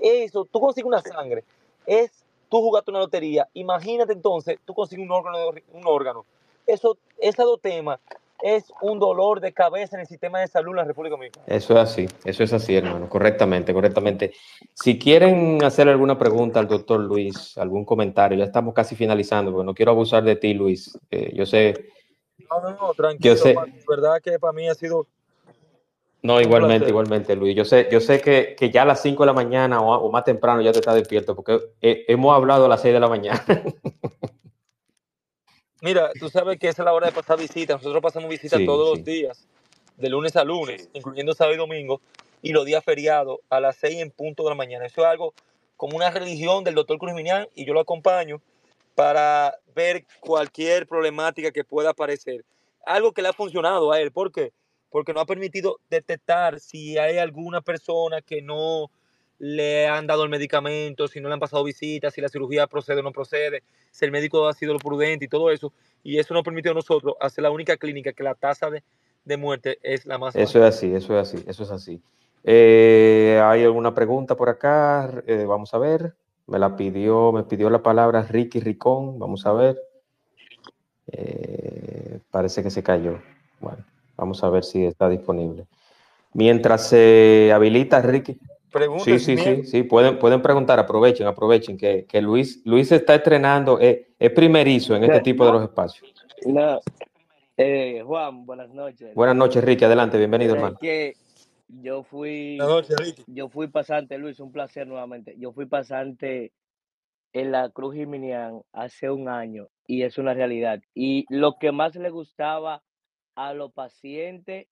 eso, tú consigues una sangre, es tú jugaste una lotería. Imagínate entonces, tú consigues un órgano, un órgano. Eso, esos dos temas es un dolor de cabeza en el sistema de salud en la República Dominicana. Eso es así, eso es así, hermano, correctamente, correctamente. Si quieren hacer alguna pregunta al doctor Luis, algún comentario, ya estamos casi finalizando, porque no quiero abusar de ti, Luis. Eh, yo sé. No, no, no, tranquilo. Yo sé, verdad que para mí ha sido. No, igualmente, igualmente, Luis. Yo sé, yo sé que, que ya a las 5 de la mañana o, más temprano ya te está despierto, porque hemos hablado a las 6 de la mañana. Mira, tú sabes que esa es la hora de pasar visitas. Nosotros pasamos visitas todos los días, de lunes a lunes, incluyendo sábado y domingo, y los días feriados a las 6 en punto de la mañana. Eso es algo como una religión del doctor Cruz Minian y yo lo acompaño para ver cualquier problemática que pueda aparecer. Algo que le ha funcionado a él. ¿Por qué? Porque nos ha permitido detectar si hay alguna persona que no le han dado el medicamento, si no le han pasado visitas, si la cirugía procede o no procede, si el médico ha sido lo prudente y todo eso. Y eso nos permitió a nosotros hacer la única clínica que la tasa de, muerte es la más Eso es así, eso es así, eso es así. Eh, ¿Hay alguna pregunta por acá? Eh, vamos a ver. Me la pidió, me pidió la palabra Ricky Ricón. Vamos a ver. Eh, parece que se cayó. Bueno, vamos a ver si está disponible. Mientras se habilita Ricky. Sí, sí, sí, sí, pueden, pueden preguntar, aprovechen, aprovechen, que, que Luis, Luis está estrenando, es, es primerizo en este tipo de los espacios. No. Eh, Juan, buenas noches. Buenas noches, Ricky, adelante, bienvenido, hermano. Que yo fui, yo fui pasante, Luis, un placer nuevamente. Yo fui pasante en la Cruz Jiminian hace un año y es una realidad. Y lo que más le gustaba a los pacientes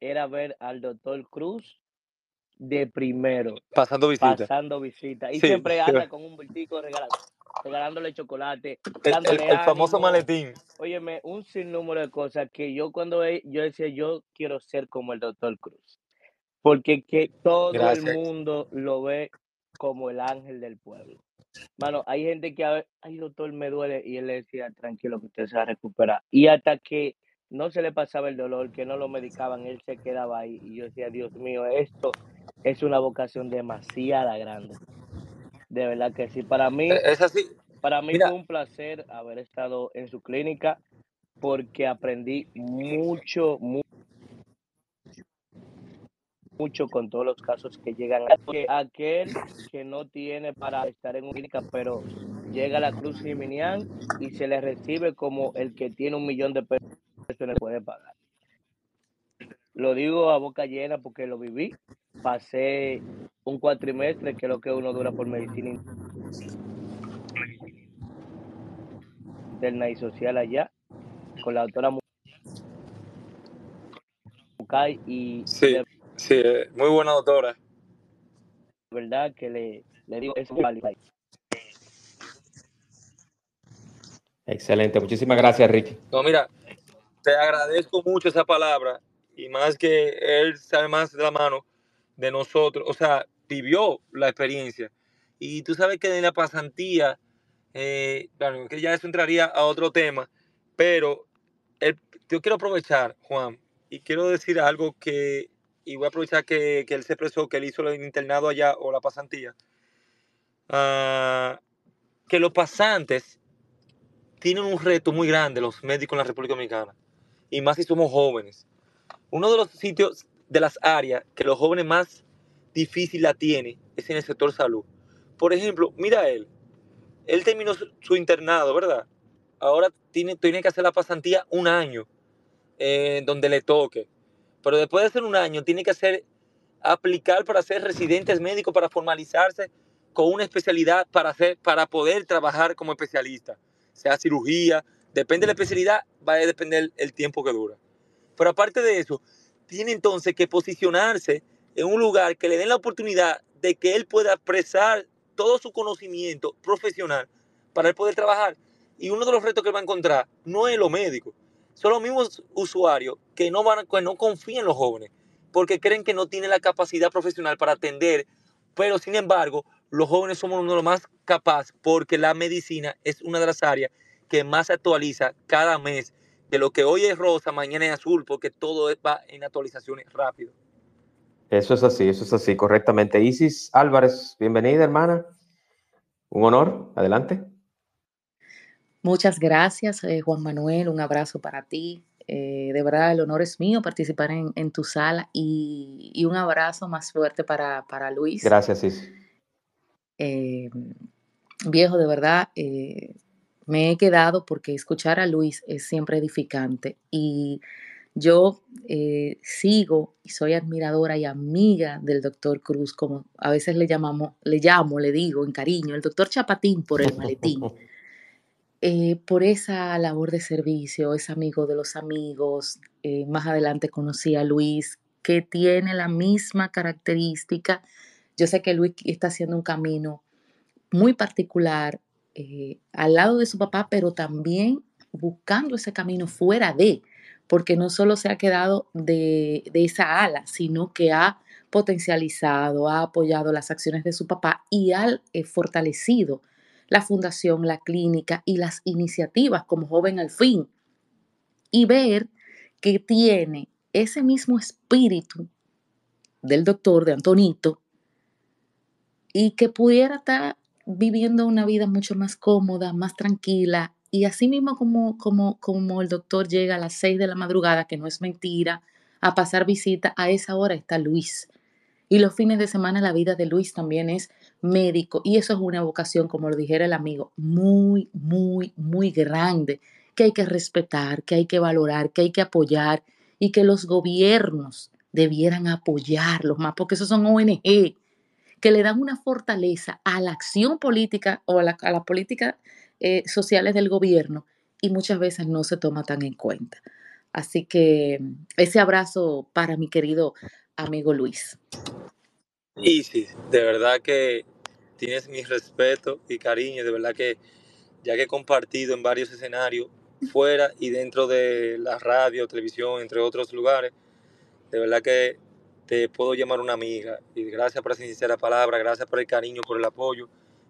era ver al doctor Cruz de primero. Pasando visita. Pasando visita. Y siempre anda con un bultico regalando, regalándole chocolate. El, famoso maletín. Óyeme, un sinnúmero de cosas que yo cuando yo decía, yo quiero ser como el doctor Cruz. Porque que todo el mundo lo ve como el ángel del pueblo. Mano, hay gente que, ay doctor, me duele. Y él le decía, tranquilo que usted se va a recuperar. Y hasta que no se le pasaba el dolor, que no lo medicaban, él se quedaba ahí. Y yo decía, Dios mío, esto es una vocación demasiado grande. De verdad que sí. Para mí, e, es así. Para mí fue un placer haber estado en su clínica porque aprendí mucho, mucho, mucho con todos los casos que llegan. Aquel que no tiene para estar en una clínica, pero llega a la Cruz Jiminián y se le recibe como el que tiene un millón de pesos le puede pagar. Lo digo a boca llena porque lo viví. Pasé un cuatrimestre, que es lo que uno dura por medicina interna y social allá, con la doctora Mucay y... Sí, sí, eh, muy buena doctora. verdad que le, le digo eso. Excelente, muchísimas gracias, Ricky. No, mira, te agradezco mucho esa palabra y más que él sabe más de la mano de nosotros, o sea, vivió la experiencia. Y tú sabes que en la pasantía, eh, que ya eso entraría a otro tema, pero yo quiero aprovechar, Juan, y quiero decir algo que, y voy a aprovechar que, él se expresó, que él hizo el internado allá o la pasantía, ah, que los pasantes tienen un reto muy grande, los médicos en la República Dominicana, y más si somos jóvenes uno de los sitios de las áreas que los jóvenes más difícil la tiene es en el sector salud. Por ejemplo, mira él, él terminó su, internado, ¿verdad? Ahora tiene, tiene que hacer la pasantía un año en donde le toque. Pero después de hacer un año, tiene que hacer, aplicar para ser residentes médicos, para formalizarse con una especialidad para, hacer, para poder trabajar como especialista. Sea cirugía, depende de la especialidad, va a depender el tiempo que dura. Pero aparte de eso, tiene entonces que posicionarse en un lugar que le den la oportunidad de que él pueda expresar todo su conocimiento profesional para él poder trabajar. Y uno de los retos que va a encontrar no es lo médico, son los mismos usuarios que no, van, que no confían en los jóvenes, porque creen que no tienen la capacidad profesional para atender, pero sin embargo, los jóvenes somos uno de los más capaces porque la medicina es una de las áreas que más se actualiza cada mes que lo que hoy es rosa, mañana es azul, porque todo va en actualizaciones rápido. Eso es así, eso es así, correctamente. Isis Álvarez, bienvenida, hermana. Un honor, adelante. Muchas gracias, eh, Juan Manuel. Un abrazo para ti, Eh, de verdad, el honor es mío participar en, tu sala y, un abrazo más fuerte para, Luis. Gracias, Sis. Eh, viejo, de verdad, eh, me he quedado porque escuchar a Luis es siempre edificante y yo sigo y soy admiradora y amiga del doctor Cruz, como a veces le llamamos, le llamo, le digo en cariño, el doctor Chapatín por el maletín. Eh, por esa labor de servicio, es amigo de los amigos. Eh, más adelante conocí a Luis, que tiene la misma característica. Yo sé que Luis está haciendo un camino muy particular eh, al lado de su papá, pero también buscando ese camino fuera de, porque no solo se ha quedado de, esa ala, sino que ha potencializado, ha apoyado las acciones de su papá y ha fortalecido la fundación, la clínica y las iniciativas como joven al fin. Y ver que tiene ese mismo espíritu del doctor, de Antonito, y que pudiera estar viviendo una vida mucho más cómoda, más tranquila. Y así mismo como, como, como el doctor llega a las seis de la madrugada, que no es mentira, a pasar visita, a esa hora está Luis. Y los fines de semana la vida de Luis también es médico y eso es una vocación, como lo dijera el amigo, muy, muy, muy grande, que hay que respetar, que hay que valorar, que hay que apoyar y que los gobiernos debieran apoyarlos más, porque esos son ONG que le dan una fortaleza a la acción política o a, las políticas eh, sociales del gobierno y muchas veces no se toma tan en cuenta. Así que ese abrazo para mi querido amigo Luis. Y de verdad que tienes mi respeto y cariño, de verdad que ya que he compartido en varios escenarios, fuera y dentro de la radio, televisión, entre otros lugares, de verdad que te puedo llamar una amiga. Y gracias por esa sincera palabra, gracias por el cariño, por el apoyo.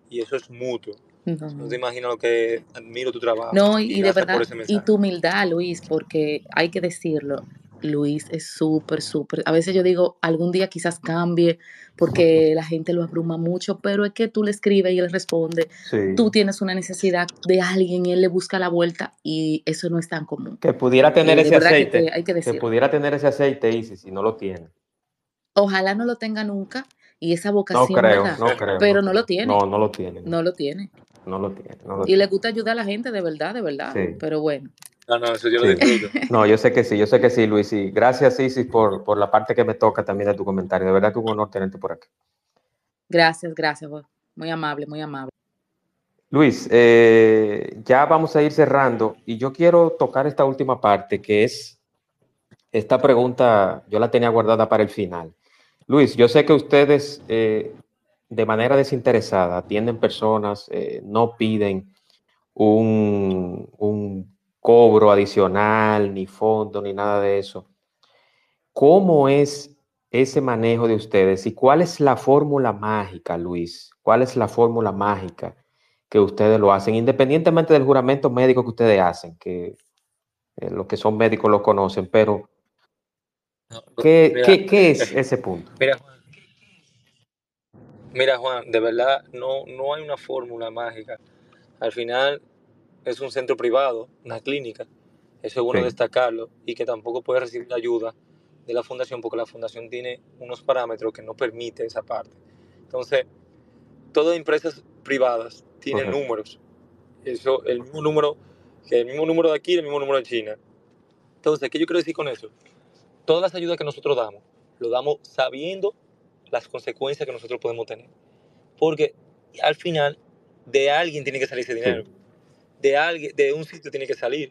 Y eso es mutuo. No, te imaginas lo que admiro tu trabajo. No, y de verdad, y tu humildad, Luis, porque hay que decirlo, Luis es súper, súper. A veces yo digo, algún día quizás cambie porque la gente lo abruma mucho, pero es que tú le escribes y él responde. Tú tienes una necesidad de alguien y él le busca la vuelta y eso no es tan común. Que pudiera tener ese aceite. Que, pudiera tener ese aceite, y si no lo tiene. Ojalá no lo tenga nunca y esa vocación. No creo, no creo. Pero no, lo tiene. No, no lo tiene. No lo tiene. No lo tiene. y le gusta ayudar a la gente de verdad, de verdad. Pero bueno. No, no, eso yo lo No, yo sé que sí, yo sé que sí, Luis. Y gracias, Isis, por, por la parte que me toca también de tu comentario. De verdad que un honor tenerte por aquí. Gracias, gracias. Muy amable, muy amable. Luis, eh, ya vamos a ir cerrando y yo quiero tocar esta última parte que es esta pregunta, yo la tenía guardada para el final. Luis, yo sé que ustedes eh, de manera desinteresada atienden personas, eh, no piden un, un cobro adicional, ni fondo, ni nada de eso. ¿Cómo es ese manejo de ustedes y cuál es la fórmula mágica, Luis? ¿Cuál es la fórmula mágica que ustedes lo hacen, independientemente del juramento médico que ustedes hacen, que eh, los que son médicos lo conocen, pero ¿qué, es ese punto? Mira, Juan, mira, Juan, de verdad no, no hay una fórmula mágica. Al final es un centro privado, una clínica, eso es bueno destacarlo, y que tampoco puede recibir ayuda de la fundación porque la fundación tiene unos parámetros que no permite esa parte. Entonces, todas empresas privadas tienen números. Eso, el mismo número, que el mismo número de aquí, el mismo número de China. Entonces, ¿qué yo quiero decir con eso? Todas las ayudas que nosotros damos, lo damos sabiendo las consecuencias que nosotros podemos tener. Porque al final, de alguien tiene que salir ese dinero de alguien, de un sitio tiene que salir.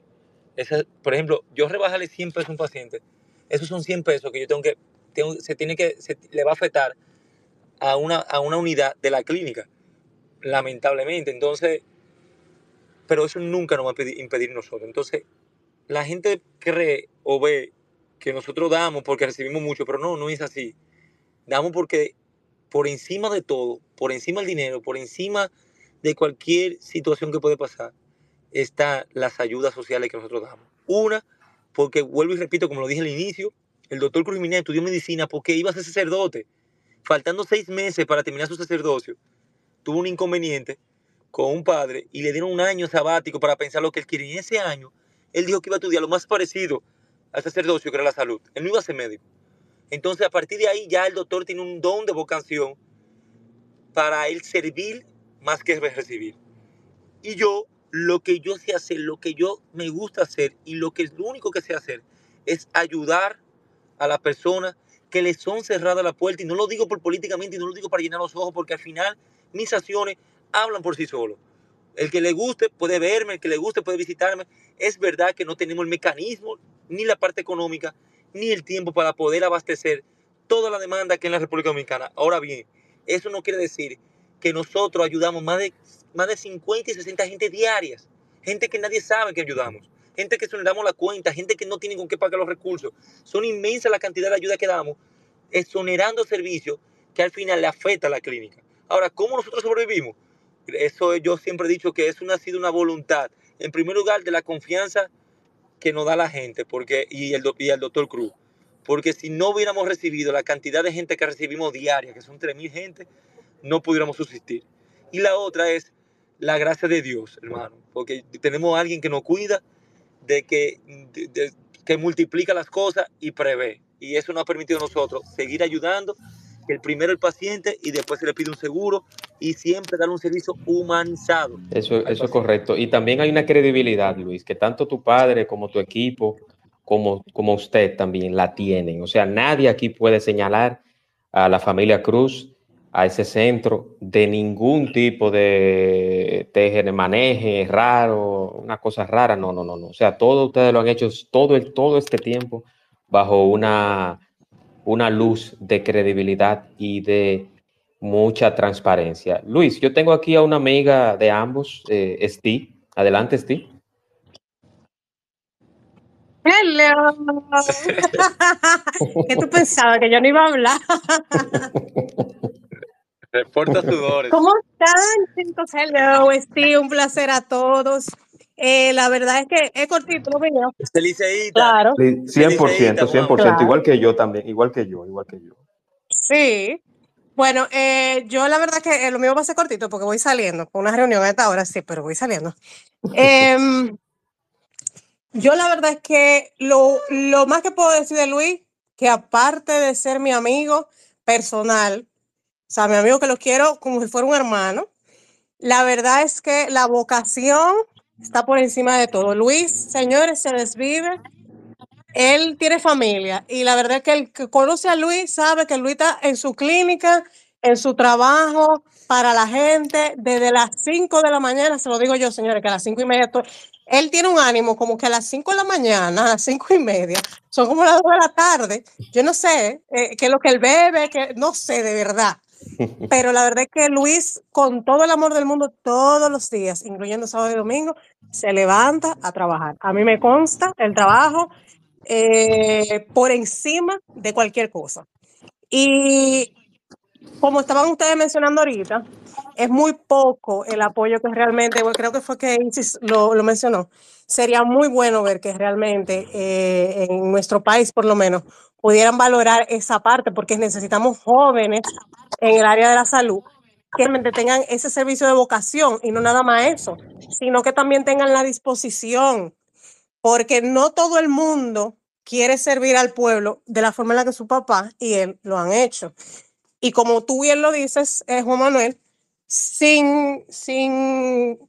Esa, por ejemplo, yo rebajarle 100 pesos a un paciente, esos son 100 pesos que yo tengo que, se tiene que, se, le va a afectar a una, a una unidad de la clínica, lamentablemente. Entonces, pero eso nunca nos va a impedir nosotros. Entonces, la gente cree o ve que nosotros damos porque recibimos mucho, pero no, no es así. Damos porque por encima de todo, por encima del dinero, por encima de cualquier situación que puede pasar, están las ayudas sociales que nosotros damos. Una, porque vuelvo y repito, como lo dije al inicio, el doctor Cruz estudió medicina porque iba a ser sacerdote. Faltando seis meses para terminar su sacerdocio, tuvo un inconveniente con un padre y le dieron un año sabático para pensar lo que él quiere. Y en ese año, él dijo que iba a estudiar lo más parecido al sacerdocio, que era la salud. Él no iba a ser médico. Entonces, a partir de ahí, ya el doctor tiene un don de vocación para él servir más que recibir. Y yo, lo que yo sé hacer, lo que yo me gusta hacer y lo que es lo único que sé hacer es ayudar a las personas que les son cerradas la puerta. Y no lo digo por políticamente y no lo digo para llenar los ojos, porque al final mis acciones hablan por sí solos. El que le guste puede verme, el que le guste puede visitarme. Es verdad que no tenemos el mecanismo, ni la parte económica, ni el tiempo para poder abastecer toda la demanda que en la República Dominicana. Ahora bien, eso no quiere decir que nosotros ayudamos más de, más de 50 y 60 gente diarias. Gente que nadie sabe que ayudamos. Gente que damos la cuenta, gente que no tiene con qué pagar los recursos. Son inmensas la cantidad de ayuda que damos, exonerando servicios que al final le afecta a la clínica. Ahora, ¿cómo nosotros sobrevivimos? Eso yo siempre he dicho que es una, ha sido una voluntad, en primer lugar, de la confianza que nos da la gente porque, y, el, y el doctor Cruz. Porque si no hubiéramos recibido la cantidad de gente que recibimos diaria, que son 3.000 gente, no pudiéramos subsistir. Y la otra es la gracia de Dios, hermano. Porque tenemos a alguien que nos cuida, de que, que multiplica las cosas y prevé. Y eso nos ha permitido a nosotros seguir ayudando el primero el paciente y después se le pide un seguro y siempre dar un servicio humanizado. Eso, eso es correcto. Y también hay una credibilidad, Luis, que tanto tu padre como tu equipo, como, como usted también la tienen. O sea, nadie aquí puede señalar a la familia Cruz, a ese centro, de ningún tipo de teje, maneje raro, una cosa rara. No, no, no, no. O sea, todo ustedes lo han hecho todo, el, todo este tiempo bajo una una luz de credibilidad y de mucha transparencia. Luis, yo tengo aquí a una amiga de ambos, eh, Steve. Adelante, Steve. Hello. ¿Qué tú pensabas? Que yo no iba a hablar. Reporta sudores. ¿Cómo están, chicos? Hello, Steve. Un placer a todos. Eh, la verdad es que es cortito lo mío. Claro. 100%, 100%, igual que yo también, igual que yo, igual que yo. Sí. Bueno, eh, yo la verdad que eh, lo mío va a ser cortito porque voy saliendo con una reunión a esta hora, sí, pero voy saliendo. Em, yo la verdad es que lo, lo más que puedo decir de Luis, que aparte de ser mi amigo personal, o sea, mi amigo que lo quiero como si fuera un hermano, la verdad es que la vocación está por encima de todo. Luis, señores, se desvive. Él tiene familia y la verdad es que el que conoce a Luis sabe que Luis está en su clínica, en su trabajo, para la gente, desde las 5 de la mañana, se lo digo yo, señores, que a las 5 y media, él tiene un ánimo como que a las 5 de la mañana, a las 5 y media, son como las 2 de la tarde. Yo no sé eh, qué es lo que él bebe, que no sé de verdad. Pero la verdad es que Luis, con todo el amor del mundo, todos los días, incluyendo sábado y domingo, se levanta a trabajar. A mí me consta el trabajo eh, por encima de cualquier cosa. Y como estaban ustedes mencionando ahorita, es muy poco el apoyo que realmente, creo que fue que Isis lo, mencionó, sería muy bueno ver que realmente eh, en nuestro país, por lo menos, pudieran valorar esa parte, porque necesitamos jóvenes en el área de la salud que realmente tengan ese servicio de vocación y no nada más eso, sino que también tengan la disposición, porque no todo el mundo quiere servir al pueblo de la forma en la que su papá y él lo han hecho. Y como tú bien lo dices, eh, Juan Manuel, sin, sin,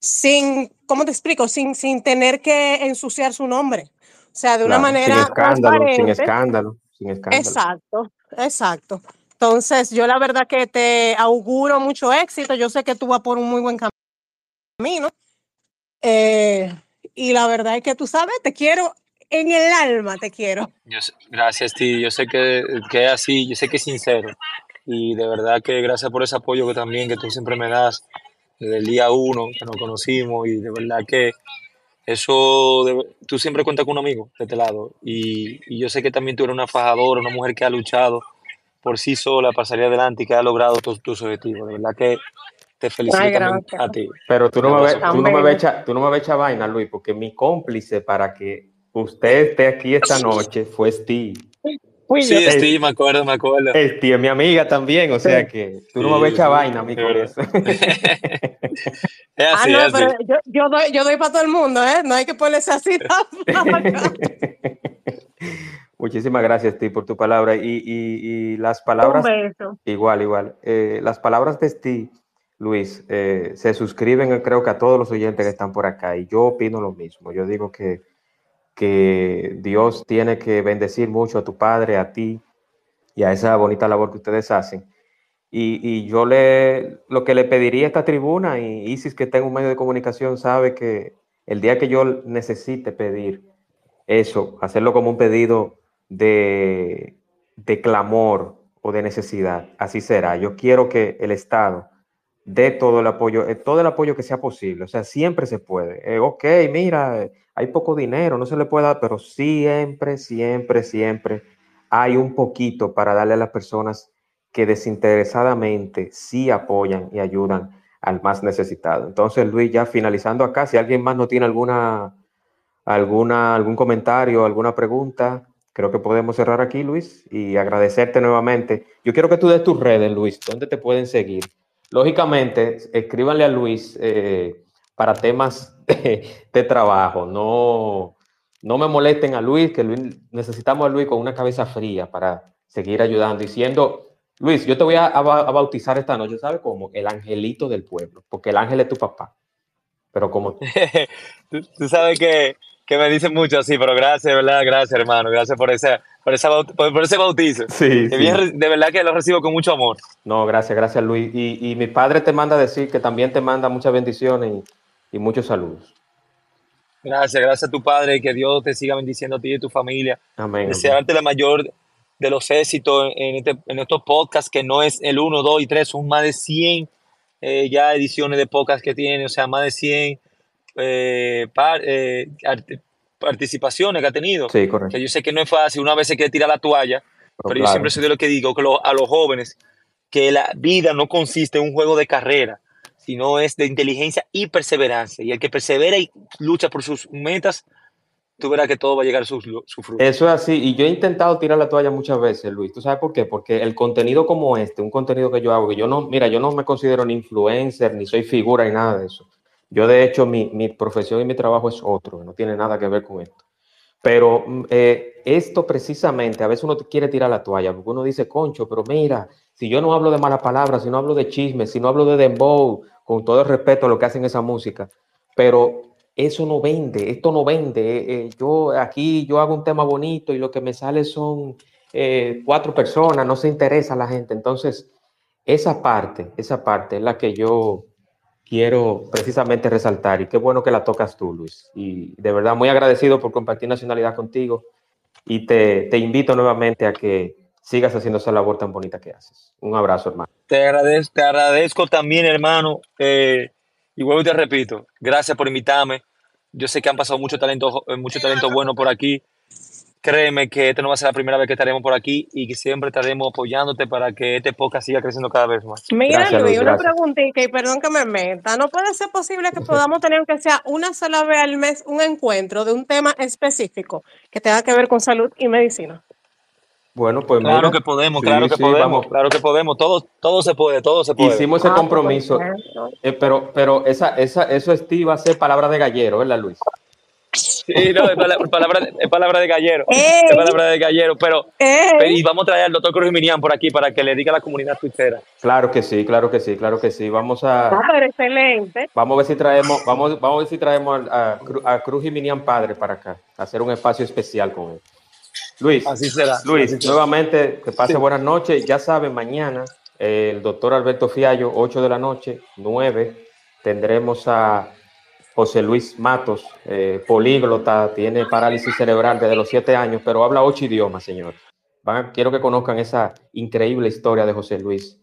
sin, ¿cómo te explico? Sin, sin tener que ensuciar su nombre. O sea, de una manera. Sin escándalo, sin escándalo, sin escándalo. Exacto, exacto. Entonces, yo la verdad que te auguro mucho éxito. Yo sé que tú vas por un muy buen camino. Eh, y la verdad es que tú sabes, te quiero en el alma, te quiero. gracias, Ti. Yo sé que, que, es así, yo sé que es sincero. Y de verdad que gracias por ese apoyo que también que tú siempre me das desde el día uno que nos conocimos. Y de verdad que eso, tú siempre cuentas con un amigo de este lado. Y, y yo sé que también tú eres una fajadora, una mujer que ha luchado por sí sola para salir adelante y que ha logrado tus, objetivos. De verdad que te felicito también a ti. Pero tú no, me ves, tú, no me tú no me ves vaina, Luis, porque mi cómplice para que usted esté aquí esta noche fue Steve. Sí, Steve, me acuerdo, me acuerdo. Steve es mi amiga también, o sea que tú no me echar vaina a mí con eso. es así, ah, no, pero yo, yo, doy, yo doy para todo el mundo, ¿eh? No hay que ponerse así. Muchísimas gracias, Steve, por tu palabra. Y, y, y las palabras. Igual, igual. Eh, las palabras de Steve, Luis, eh, se suscriben, creo que a todos los oyentes que están por acá. Y yo opino lo mismo. Yo digo que que Dios tiene que bendecir mucho a tu padre, a ti y a esa bonita labor que ustedes hacen. Y, yo le, lo que le pediría a esta tribuna, y Isis que tengo un medio de comunicación sabe que el día que yo necesite pedir eso, hacerlo como un pedido de, de clamor o de necesidad, así será. Yo quiero que el Estado dé todo el apoyo, eh, todo el apoyo que sea posible. O sea, siempre se puede. Eh, ok, mira, hay poco dinero, no se le puede dar, pero siempre, siempre, siempre hay un poquito para darle a las personas que desinteresadamente sí apoyan y ayudan al más necesitado. Entonces, Luis, ya finalizando acá, si alguien más no tiene alguna, alguna, algún comentario, alguna pregunta, creo que podemos cerrar aquí, Luis, y agradecerte nuevamente. Yo quiero que tú des tus redes, Luis, ¿dónde te pueden seguir? Lógicamente, escríbanle a Luis eh, para temas de, trabajo. No, no me molesten a Luis, que necesitamos a Luis con una cabeza fría para seguir ayudando. Diciendo, Luis, yo te voy a, bautizar esta noche, ¿sabes cómo? El angelito del pueblo, porque el ángel es tu papá. Pero como... tú, sabes que, que, me dicen mucho así, pero gracias, ¿verdad? Gracias, hermano. Gracias por ese, por, por, ese bautizo. Sí, de verdad que lo recibo con mucho amor. No, gracias, gracias, Luis. Y, y mi padre te manda a decir que también te manda muchas bendiciones. Y, y muchos saludos. Gracias, gracias a tu Padre, que Dios te siga bendiciendo a ti y a tu familia. Amén. Desearte la mayor de los éxitos en, este, en estos podcasts, que no es el 1, 2 y 3, son más de 100 eh, ya ediciones de podcast que tiene, o sea, más de 100 eh, eh, participaciones que ha tenido. Sí, correcto. Que yo sé que no es fácil, una vez se quiere tirar la toalla, pero, yo siempre soy de lo que digo que a los jóvenes, que la vida no consiste en un juego de carrera sino es de inteligencia y perseverancia. Y el que persevera y lucha por sus metas, tú verás que todo va a llegar a su, fruto. Eso es así. Y yo he intentado tirar la toalla muchas veces, Luis. ¿Tú sabes por qué? Porque el contenido como este, un contenido que yo hago, que yo no, mira, yo no me considero ni influencer, ni soy figura, ni nada de eso. Yo, de hecho, mi, mi profesión y mi trabajo es otro, no tiene nada que ver con esto. Pero mm, eh, esto precisamente, a veces uno quiere tirar la toalla, porque uno dice, concho, pero mira, si yo no hablo de malas palabras, si no hablo de chismes, si no hablo de dembow, con todo el respeto a lo que hacen esa música, pero eso no vende, esto no vende. Eh, eh, yo aquí yo hago un tema bonito y lo que me sale son eh, cuatro personas, no se interesa la gente. Entonces, esa parte, esa parte es la que yo quiero precisamente resaltar y qué bueno que la tocas tú, Luis. Y de verdad muy agradecido por compartir nacionalidad contigo y te, te invito nuevamente a que sigas haciendo esa labor tan bonita que haces. Un abrazo, hermano. Te agradezco, te agradezco también, hermano. Eh, y vuelvo y te repito, gracias por invitarme. Yo sé que han pasado mucho talento, eh, mucho talento bueno por aquí. Créeme que esta no va a ser la primera vez que estaremos por aquí y que siempre estaremos apoyándote para que este podcast siga creciendo cada vez más. Mira, Luis, una preguntita y perdón que me meta. ¿No puede ser posible que podamos tener, aunque sea una sola vez al mes, un encuentro de un tema específico que tenga que ver con salud y medicina? Bueno, pues claro que podemos, claro que podemos, claro que podemos, todo, todo se puede, todo se puede. Hicimos ese ah, compromiso, eh, pero, pero esa, esa, eso es, va a ser palabra de gallero, ¿verdad, Luis? Sí, no, es palabra, es palabra de gallero, es palabra de gallero, pero, y vamos a traer al doctor Cruz Minian por aquí para que le diga a la comunidad tuitera. Claro que sí, claro que sí, claro que sí, vamos a... Ah, excelente. Vamos a ver si traemos, vamos, vamos a ver si traemos a, a, Cruz Minian Padre para acá, a hacer un espacio especial con él. Luis, así será. Luis, nuevamente, que pase buenas noches. Ya saben, mañana el doctor Alberto Fiallo, 8 de la noche, 9, tendremos a José Luis Matos, eh, políglota, tiene parálisis cerebral desde los 7 años, pero habla 8 idiomas, señor. quiero que conozcan esa increíble historia de José Luis.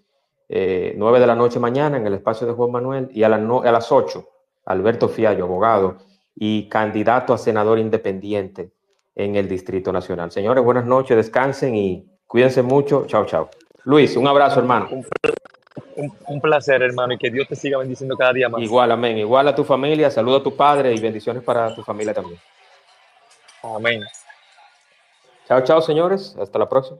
Eh, 9 de la noche mañana en el espacio de Juan Manuel y a, a las 8, Alberto Fiallo, abogado y candidato a senador independiente en el Distrito Nacional. Señores, buenas noches, descansen y cuídense mucho. Chao, chao. Luis, un abrazo, hermano. Un, placer, hermano, y que Dios te siga bendiciendo cada día más. Igual, amén. Igual a tu familia, saludo a tu padre y bendiciones para tu familia también. Amén. Chao, chao, señores. Hasta la próxima.